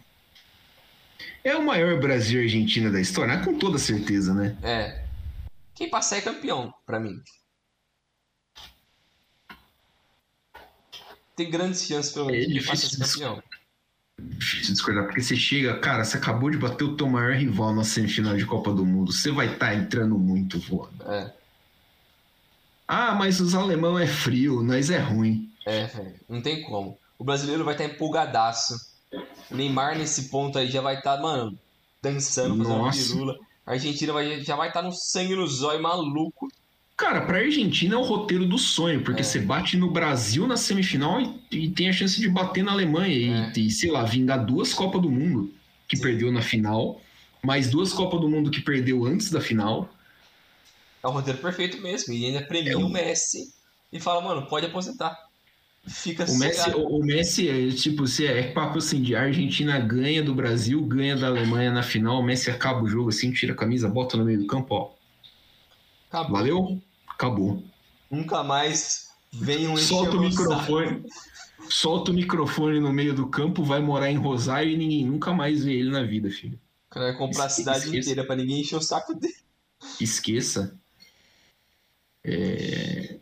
É o maior Brasil e Argentina da história, com toda certeza, né? É. Quem passar é campeão, para mim. Tem grandes chances pelo menos é de passar ser campeão difícil discordar, porque você chega, cara, você acabou de bater o teu maior rival na semifinal de Copa do Mundo, você vai estar tá entrando muito voando. É. Ah, mas os alemão é frio, nós é ruim. É, não tem como. O brasileiro vai estar tá empolgadaço. O Neymar nesse ponto aí já vai estar, tá, mano, dançando, fazendo Nossa. pirula. A Argentina vai, já vai estar tá no sangue no zóio maluco. Cara, pra Argentina é o roteiro do sonho, porque é. você bate no Brasil na semifinal e, e, tem a chance de bater na Alemanha é. e, e, sei lá, vingar duas Copas do Mundo que Sim. perdeu na final, mais duas Copas do Mundo que perdeu antes da final. É o roteiro perfeito mesmo, e ainda premia é o Messi e fala, mano, pode aposentar. Fica o Messi, o, o, Messi é tipo, se é, é papo assim de a Argentina ganha do Brasil, ganha da Alemanha na final, o Messi acaba o jogo assim, tira a camisa, bota no meio do campo, ó. Acabou. Valeu? Acabou. Nunca mais venham Solta o microfone. Solta o microfone no meio do campo, vai morar em Rosário e ninguém nunca mais vê ele na vida, filho. O cara vai comprar a cidade inteira para ninguém encher o saco dele. Esqueça. É...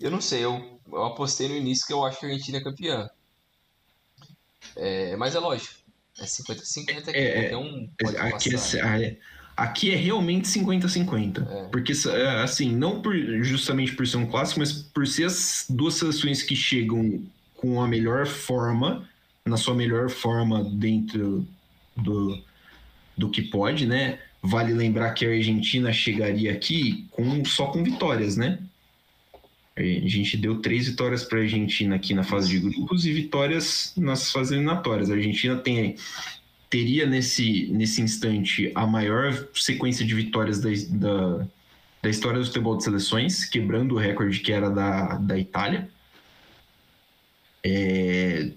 Eu não sei, eu, eu apostei no início que eu acho que a Argentina é campeã. É, mas é lógico. É 50-50 aqui, é, um pode aqui é passar. É, Aqui é realmente 50-50. É. Porque, é, assim, não por, justamente por ser um clássico, mas por ser as duas seleções que chegam com a melhor forma, na sua melhor forma dentro do, do que pode, né? Vale lembrar que a Argentina chegaria aqui com, só com vitórias, né? A gente deu três vitórias para a Argentina aqui na fase de grupos e vitórias nas fases eliminatórias. A Argentina tem teria nesse, nesse instante a maior sequência de vitórias da, da, da história do futebol de seleções, quebrando o recorde que era da, da Itália. É...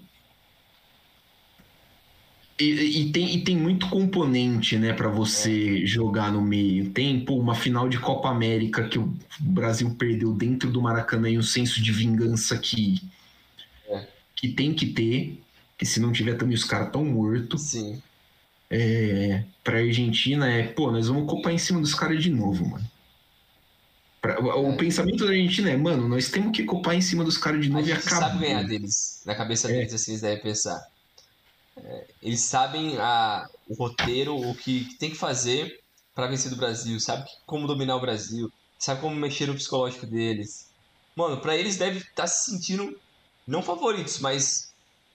E, e, tem, e tem muito componente né, para você jogar no meio. Tem pô, uma final de Copa América que o Brasil perdeu dentro do Maracanã e um senso de vingança que, é. que tem que ter. Que se não tiver também os caras tão mortos. Sim. É, pra Argentina é, pô, nós vamos copar em cima dos caras de novo, mano. Pra, o é. pensamento da Argentina é, mano, nós temos que copar em cima dos caras de novo e acabar. sabe ganhar deles. Na cabeça é. deles, assim, eles devem pensar. É, eles sabem a, o roteiro, o que, que tem que fazer para vencer do Brasil, sabe como dominar o Brasil, sabe como mexer no psicológico deles. Mano, para eles deve estar tá se sentindo não favoritos, mas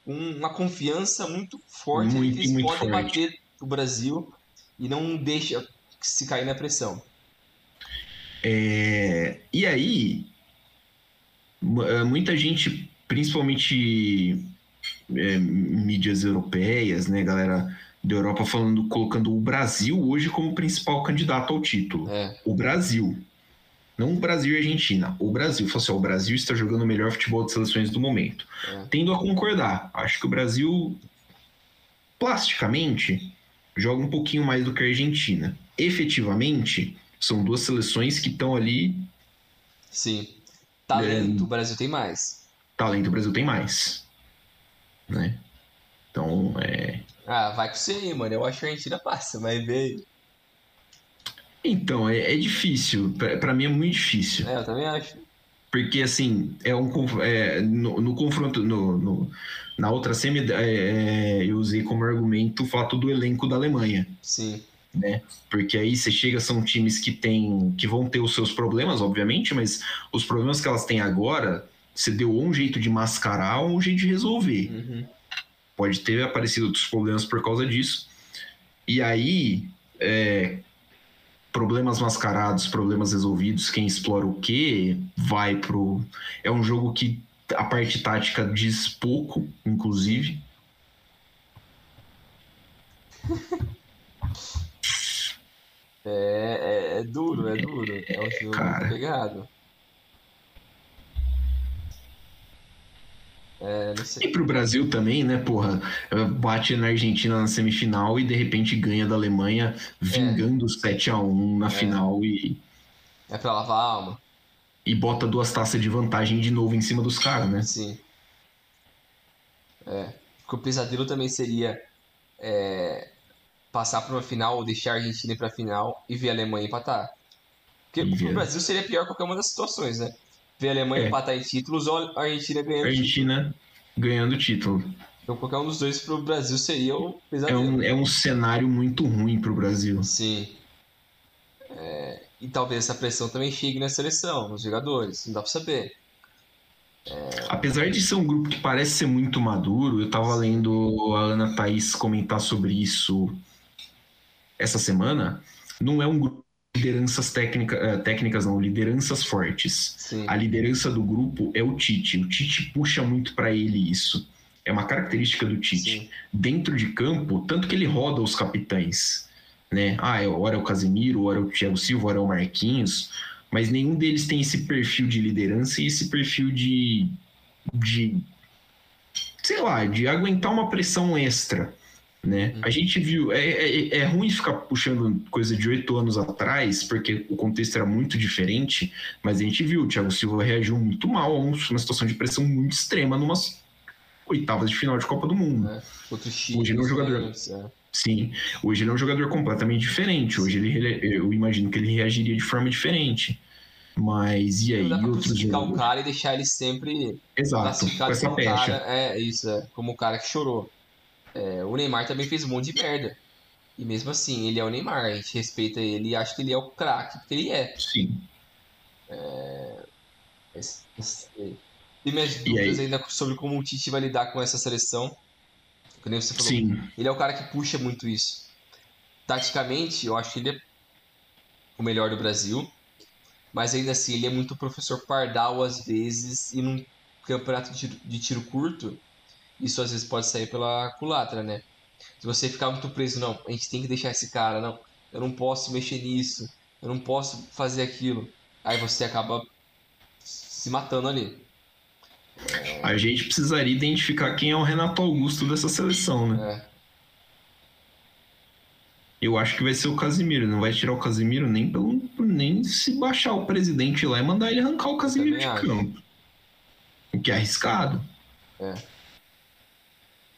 uma confiança muito forte muito, que eles podem forte. bater o Brasil e não deixa se cair na pressão. É, e aí, é, muita gente, principalmente é, mídias europeias, né, galera da Europa falando, colocando o Brasil hoje como principal candidato ao título. É. O Brasil. Não o Brasil e a Argentina. O Brasil. Falou assim, o Brasil está jogando o melhor futebol de seleções do momento. É. Tendo a concordar. Acho que o Brasil, plasticamente, joga um pouquinho mais do que a Argentina. Efetivamente, são duas seleções que estão ali. Sim. Talento, é, o Brasil tem mais. Talento, o Brasil tem mais. Né? Então, é. Ah, vai com você aí, mano. Eu acho que a Argentina passa, mas veio. Então, é, é difícil. Para mim é muito difícil. É, eu também acho. Porque, assim, é um, é, no, no confronto, no, no, na outra semi, é, é, eu usei como argumento o fato do elenco da Alemanha. Sim. Né? Porque aí você chega, são times que tem, que vão ter os seus problemas, obviamente, mas os problemas que elas têm agora, você deu um jeito de mascarar ou um jeito de resolver. Uhum. Pode ter aparecido outros problemas por causa disso. E aí, é, problemas mascarados, problemas resolvidos, quem explora o que vai pro. É um jogo que a parte tática diz pouco, inclusive. É, é, é, duro, é duro. É um jogo cara, pegado. É, e pro Brasil também, né, porra? Bate na Argentina na semifinal e de repente ganha da Alemanha, vingando é. 7 a 1 na é. final e. É pra lavar a alma. E bota duas taças de vantagem de novo em cima dos caras, né? Sim. É. Porque o pesadelo também seria é, passar para uma final, deixar a Argentina ir pra final e ver a Alemanha empatar. Porque o Brasil seria pior qualquer uma das situações, né? Ver a Alemanha é. empatar em títulos ou a Argentina ganhando Argentina título. ganhando título. Então qualquer um dos dois para o Brasil seria o pesadelo. É um, é um cenário muito ruim para o Brasil. Sim. É, e talvez essa pressão também chegue na seleção, nos jogadores, não dá para saber. É... Apesar de ser um grupo que parece ser muito maduro, eu estava lendo a Ana Thaís comentar sobre isso essa semana. Não é um grupo lideranças técnica, eh, técnicas, não, lideranças fortes. Sim. A liderança do grupo é o Tite. O Tite puxa muito para ele isso. É uma característica do Tite. Sim. Dentro de campo, tanto que ele roda os capitães. Né? Ah, é, ora é o Casemiro, ora é o Thiago Silva, ora é o Marquinhos. Mas nenhum deles tem esse perfil de liderança e esse perfil de. de sei lá, de aguentar uma pressão extra né? Uhum. A gente viu, é, é, é, ruim ficar puxando coisa de oito anos atrás, porque o contexto era muito diferente, mas a gente viu, o Thiago Silva reagiu muito mal a uma situação de pressão muito extrema numas oitavas de final de Copa do Mundo. É, hoje ele é um jogador. É. Sim, hoje ele é um jogador completamente diferente. Hoje ele, eu imagino que ele reagiria de forma diferente. Mas e aí? Não dá pra crucificar o cara e deixar ele sempre Exato, com essa pecha. Cara, é isso, é, como o cara que chorou. É, o Neymar também fez um monte de merda. E mesmo assim, ele é o Neymar, a gente respeita ele e acha que ele é o craque, porque ele é. Sim. É... Tem minhas dúvidas ainda sobre como o Tite vai lidar com essa seleção. Que nem você falou. Sim. Ele é o cara que puxa muito isso. Taticamente, eu acho que ele é o melhor do Brasil. Mas ainda assim, ele é muito professor pardal às vezes. E num campeonato de tiro, de tiro curto, isso às vezes pode sair pela culatra, né? Se você ficar muito preso, não, a gente tem que deixar esse cara, não, eu não posso mexer nisso, eu não posso fazer aquilo. Aí você acaba se matando ali. A gente precisaria identificar quem é o Renato Augusto dessa seleção, né? É. Eu acho que vai ser o Casimiro. Não vai tirar o Casimiro nem pelo nem se baixar o presidente lá e mandar ele arrancar o Casimiro de acho. campo. O que é arriscado. É.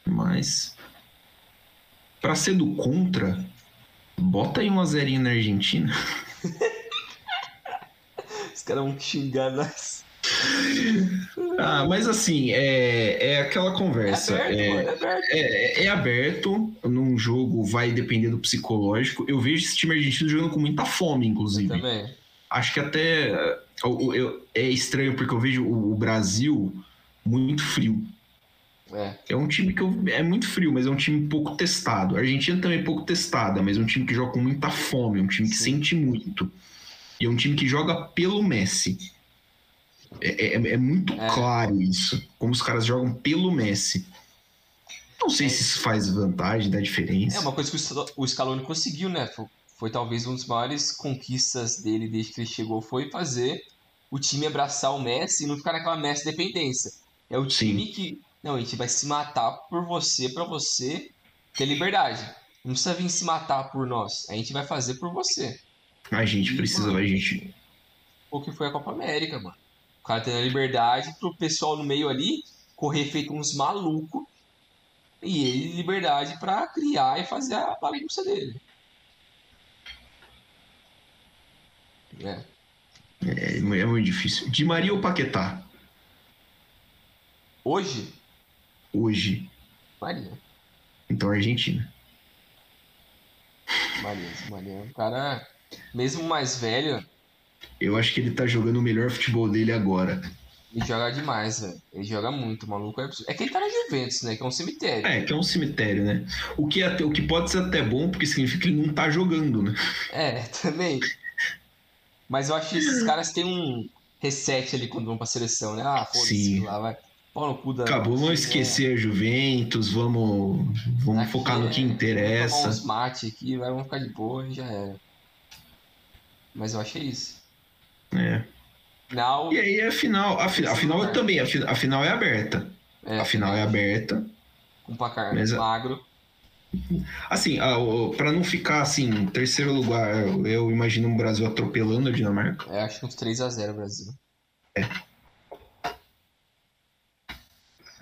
Mas para ser do contra, bota aí uma zerinha na Argentina. Os caras vão xingar nós. Ah, mas assim, é, é aquela conversa. É aberto, é, mano, é, aberto. É, é, aberto. Num jogo vai depender do psicológico. Eu vejo esse time argentino jogando com muita fome, inclusive. Eu também. Acho que até eu, eu, é estranho porque eu vejo o, o Brasil muito frio. É. é um time que eu, é muito frio, mas é um time pouco testado. A Argentina também é pouco testada, mas é um time que joga com muita fome, é um time que Sim. sente muito. E é um time que joga pelo Messi. É, é, é muito é. claro isso, como os caras jogam pelo Messi. Não sei é. se isso faz vantagem, dá diferença. É uma coisa que o Scaloni conseguiu, né? Foi, foi talvez uma das maiores conquistas dele desde que ele chegou, foi fazer o time abraçar o Messi e não ficar naquela Messi dependência. É o time Sim. que não, a gente vai se matar por você, para você ter liberdade. Não precisa vir se matar por nós. A gente vai fazer por você. A gente e, precisa, mano, a gente. O que foi a Copa América, mano. O cara tendo a liberdade pro pessoal no meio ali correr feito uns malucos. E ele liberdade para criar e fazer a bagunça dele. É. É, é muito difícil. De Maria ou Paquetá? Hoje? Hoje? Maria. Então, Argentina. Maria, Maria é um cara, mesmo mais velho. Eu acho que ele tá jogando o melhor futebol dele agora. Ele joga demais, velho. Ele joga muito, maluco. É, é que ele tá na Juventus, né? Que é um cemitério. É, que é um cemitério, né? O que, é, o que pode ser até bom, porque significa que ele não tá jogando, né? É, também. Mas eu acho que esses caras têm um reset ali quando vão pra seleção, né? Ah, foda-se, lá vai. Pau no cu da. Acabou, vamos esquecer a Juventus, vamos, vamos aqui focar no que é, interessa. Vamos uns mate aqui, vamos ficar de boa e já era. Mas eu achei isso. É. Final... E aí a final. A, fi, a final é também, a, fi, a final é aberta. É, a final é aberta. Com placar mas, magro. Assim, para não ficar assim, em terceiro lugar, eu imagino o Brasil atropelando a Dinamarca. É, acho que uns 3x0 Brasil. É.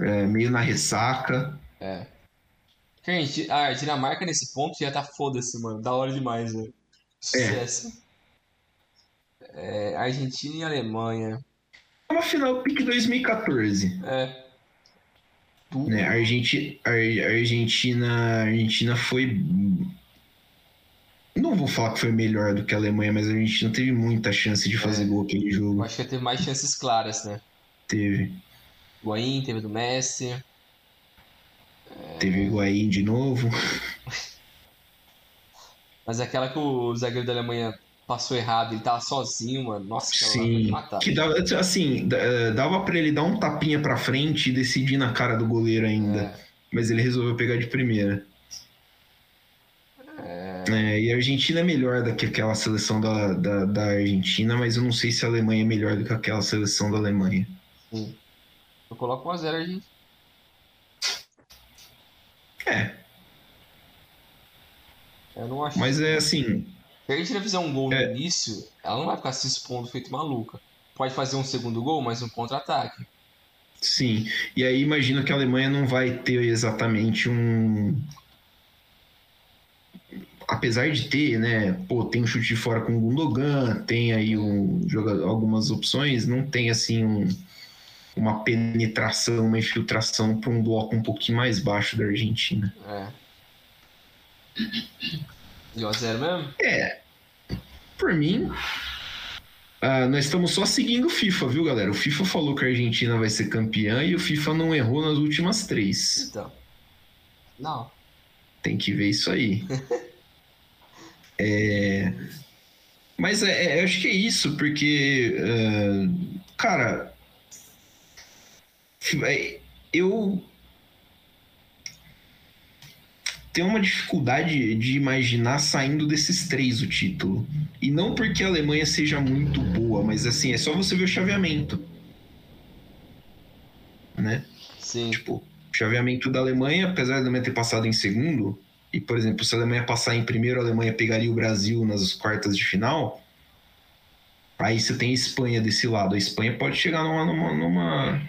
é, meio na ressaca. É. Gente, a Dinamarca nesse ponto já tá foda-se, mano. Da hora demais, velho. Sucesso. É. é. Argentina e Alemanha. É uma final pique 2014. É. Né, a, Argentina, a Argentina, a Argentina foi. Não vou falar que foi melhor do que a Alemanha, mas a Argentina teve muita chance de fazer é. gol aquele jogo. Acho que teve mais chances claras, né? Teve. Higuaín, teve do Messi. Teve o Higuaín de novo. Mas é aquela que o zagueiro da Alemanha passou errado, ele tava sozinho, mano. Nossa, Sim, que dava, assim, eh, dava para ele dar um tapinha para frente e decidir na cara do goleiro ainda. É. Mas ele resolveu pegar de primeira. É... É, e a Argentina é melhor do que aquela seleção da, da, da, Argentina, mas eu não sei se a Alemanha é melhor do que aquela seleção da Alemanha. Sim. Eu coloco 1x0 a gente. É. Eu não acho. Mas é assim. Se a Argentina fizer um gol é... no início, ela não vai ficar se expondo feito maluca. Pode fazer um segundo gol, mas um contra-ataque. Sim. E aí imagino que a Alemanha não vai ter exatamente um. Apesar de ter, né? Pô, tem um chute de fora com o Gundogan, tem aí um, algumas opções, não tem assim um uma penetração, uma infiltração para um bloco um pouquinho mais baixo da Argentina. É. De 1x0 mesmo? É. Por mim, Uh, nós estamos só seguindo o FIFA, viu, galera? O FIFA falou que a Argentina vai ser campeã e o FIFA não errou nas últimas três. Então. Não. Tem que ver isso aí. é... Mas é, é, acho que é isso, porque, uh, cara, é, eu tenho uma dificuldade de imaginar saindo desses três o título. E não porque a Alemanha seja muito boa, mas assim, é só você ver o chaveamento. Né? Sim. Tipo, chaveamento da Alemanha, apesar da Alemanha ter passado em segundo, e por exemplo, se a Alemanha passar em primeiro, a Alemanha pegaria o Brasil nas quartas de final. Aí você tem a Espanha desse lado. A Espanha pode chegar numa, numa, numa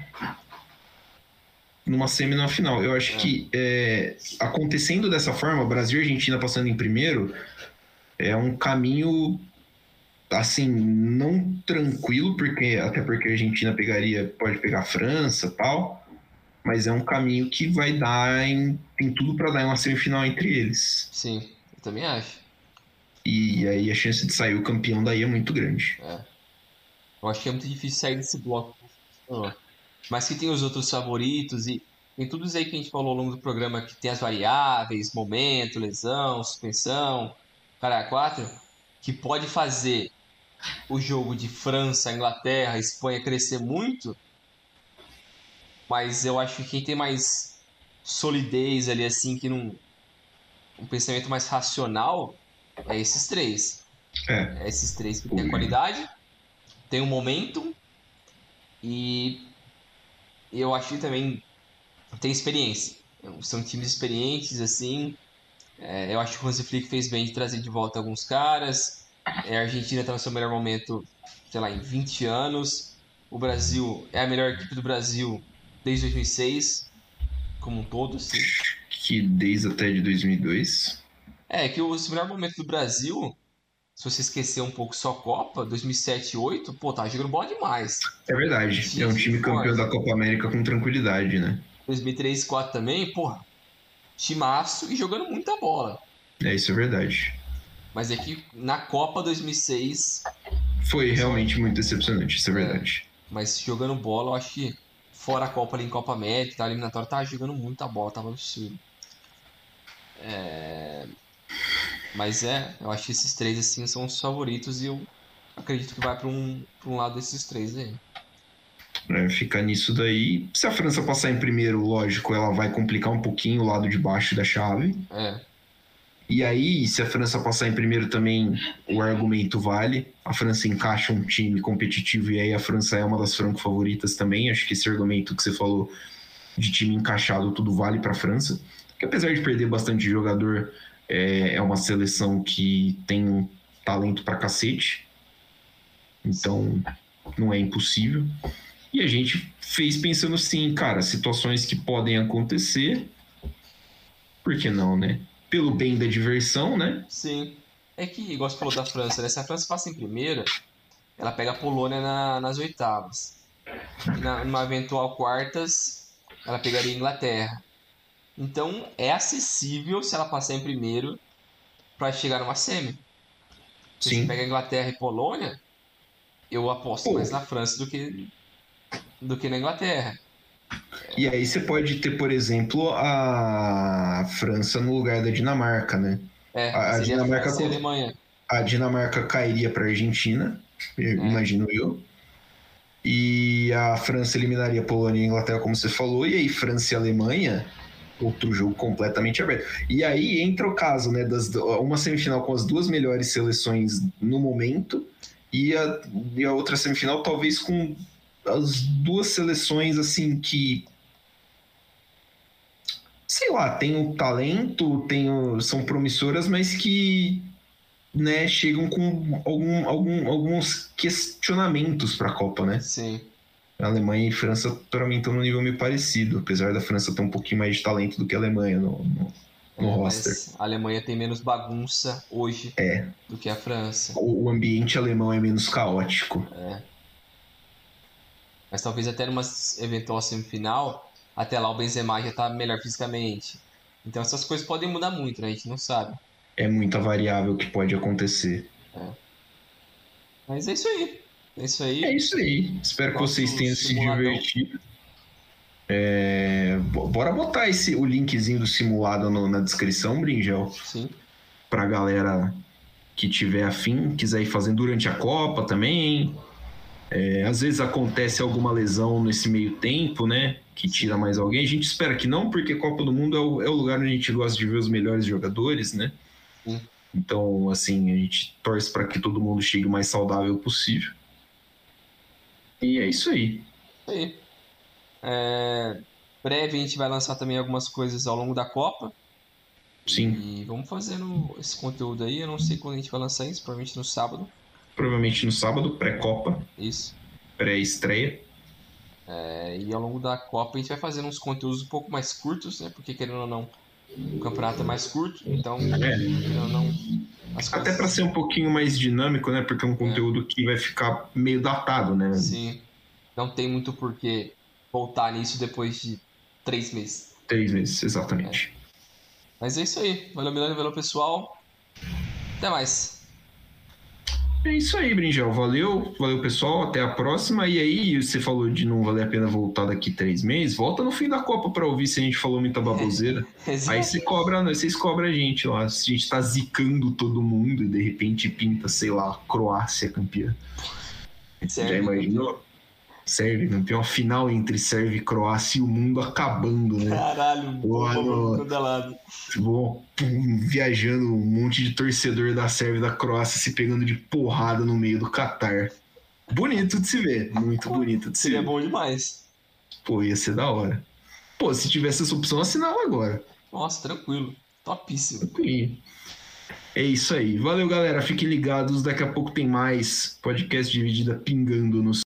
numa semi final. Eu acho é. que é, acontecendo dessa forma, Brasil e Argentina passando em primeiro, é um caminho assim, não tranquilo, porque até porque a Argentina pegaria, pode pegar a França tal, mas é um caminho que vai dar em, tem tudo para dar em uma semifinal entre eles. Sim, eu também acho. E aí a chance de sair o campeão daí é muito grande. É. Eu acho que é muito difícil sair desse bloco. Mas que tem os outros favoritos e tem tudo isso aí que a gente falou ao longo do programa, que tem as variáveis, momento, lesão, suspensão, cara, quatro, que pode fazer o jogo de França, Inglaterra, Espanha crescer muito, mas eu acho que quem tem mais solidez ali, assim, que não. um pensamento mais racional, é esses três. É. é esses três que tem a qualidade, tem o momento e eu acho que também tem experiência. São times experientes, assim. É, eu acho que o Hansi Flick fez bem de trazer de volta alguns caras. É, a Argentina está no seu melhor momento, sei lá, em 20 anos. O Brasil é a melhor equipe do Brasil desde 2006, como um todo, sim. Que desde até de 2002. É, que o melhor momento do Brasil, se você esquecer um pouco só Copa, 2007 e 2008, pô, tá jogando bola demais. É verdade. é um time campeão da Copa América com tranquilidade, né? 2003 e 2004 também, porra, timaço e jogando muita bola. É, isso é verdade. Mas é que na Copa 2006... Foi realmente muito decepcionante, isso é, é verdade. Mas jogando bola, eu acho que fora a Copa ali em Copa América, tá, eliminatória, tava jogando muita bola, tava absurdo. É... Mas é, eu acho que esses três assim são os favoritos e eu acredito que vai para um, pra um lado desses três aí ficar nisso daí. Se a França passar em primeiro, lógico, ela vai complicar um pouquinho o lado de baixo da chave. É. E aí, se a França passar em primeiro também, o argumento vale. A França encaixa um time competitivo e aí a França é uma das franco-favoritas também. Acho que esse argumento que você falou de time encaixado, tudo vale para a França. Que apesar de perder bastante jogador, é, é uma seleção que tem um talento para cacete. Então, não é impossível. E a gente fez pensando assim, cara, situações que podem acontecer, por que não, né? Pelo bem da diversão, né? Sim. É que, igual você falou da França, né? Se a França passa em primeira, ela pega a Polônia na, nas oitavas. E na, numa eventual quartas, ela pegaria a Inglaterra. Então, é acessível se ela passar em primeiro para chegar numa semi. Se Sim. você pega Inglaterra e Polônia, eu aposto Pô. mais na França do que do que na Inglaterra. E aí você pode ter, por exemplo, a França no lugar da Dinamarca, né? É, a, Dinamarca a, Alemanha. a Dinamarca cairia para a Argentina, é. imagino eu. E a França eliminaria a Polônia e a Inglaterra, como você falou, e aí França e Alemanha, outro jogo completamente aberto. E aí entra o caso, né, das uma semifinal com as duas melhores seleções no momento e a, e a outra semifinal talvez com as duas seleções assim que sei lá, tem o talento, tem são promissoras, mas que né, chegam com algum, algum, alguns questionamentos para a Copa, né? Sim. A Alemanha e a França, para mim, estão num nível meio parecido, apesar da França ter um pouquinho mais de talento do que a Alemanha no, no, no é, roster. a Alemanha tem menos bagunça hoje é. do que a França. O, o ambiente alemão é menos caótico. É. Mas talvez até numa eventual semifinal, até lá o Benzema já tá melhor fisicamente. Então essas coisas podem mudar muito, né? A gente não sabe. É muita variável que pode acontecer. É. Mas é isso aí. É isso aí. É isso aí. Espero que vocês tenham simuladão. se divertido. É... Bora botar esse, o linkzinho do simulado no, na descrição, Bringel. Sim. Pra galera que tiver afim, quiser ir fazendo durante a Copa também. É, às vezes acontece alguma lesão nesse meio tempo, né? Que tira mais alguém. A gente espera que não, porque Copa do Mundo é o, é o lugar onde a gente gosta de ver os melhores jogadores, né? Sim. Então, assim, a gente torce para que todo mundo chegue o mais saudável possível. E é isso aí. Isso aí. É... Breve a gente vai lançar também algumas coisas ao longo da Copa. Sim. E vamos fazendo esse conteúdo aí. Eu não sei quando a gente vai lançar isso, provavelmente no sábado. Provavelmente no sábado, pré-copa. Isso. Pré-estreia. É, e ao longo da Copa a gente vai fazendo uns conteúdos um pouco mais curtos, né? Porque querendo ou não, o campeonato é mais curto, então é. querendo ou não. Coisas... Até para ser um pouquinho mais dinâmico, né? Porque é um conteúdo é. que vai ficar meio datado, né? Sim. Não tem muito porquê voltar nisso depois de três meses. Três meses, exatamente. É. Mas é isso aí. Valeu, Milano, valeu, pessoal. Até mais. É isso aí, Brinjel. Valeu, valeu, pessoal. Até a próxima. E aí, você falou de não valer a pena voltar daqui três meses. Volta no fim da Copa para ouvir se a gente falou muita baboseira. aí você cobra, vocês cobram a gente lá. Se a gente tá zicando todo mundo e de repente pinta, sei lá, Croácia campeã. Já imaginou? Sérvia? Tem uma final entre Sérvia e Croácia e o mundo acabando, né? Caralho, lado. Bom, viajando um monte de torcedor da Sérvia e da Croácia se pegando de porrada no meio do Catar. Bonito de se ver, muito bonito de se Seria ver. bom demais. Pô, ia ser da hora. Pô, se tivesse essa opção, assinava agora. Nossa, tranquilo. Topíssimo. Tranquilo. É isso aí. Valeu, galera. Fiquem ligados. Daqui a pouco tem mais podcast dividida pingando nos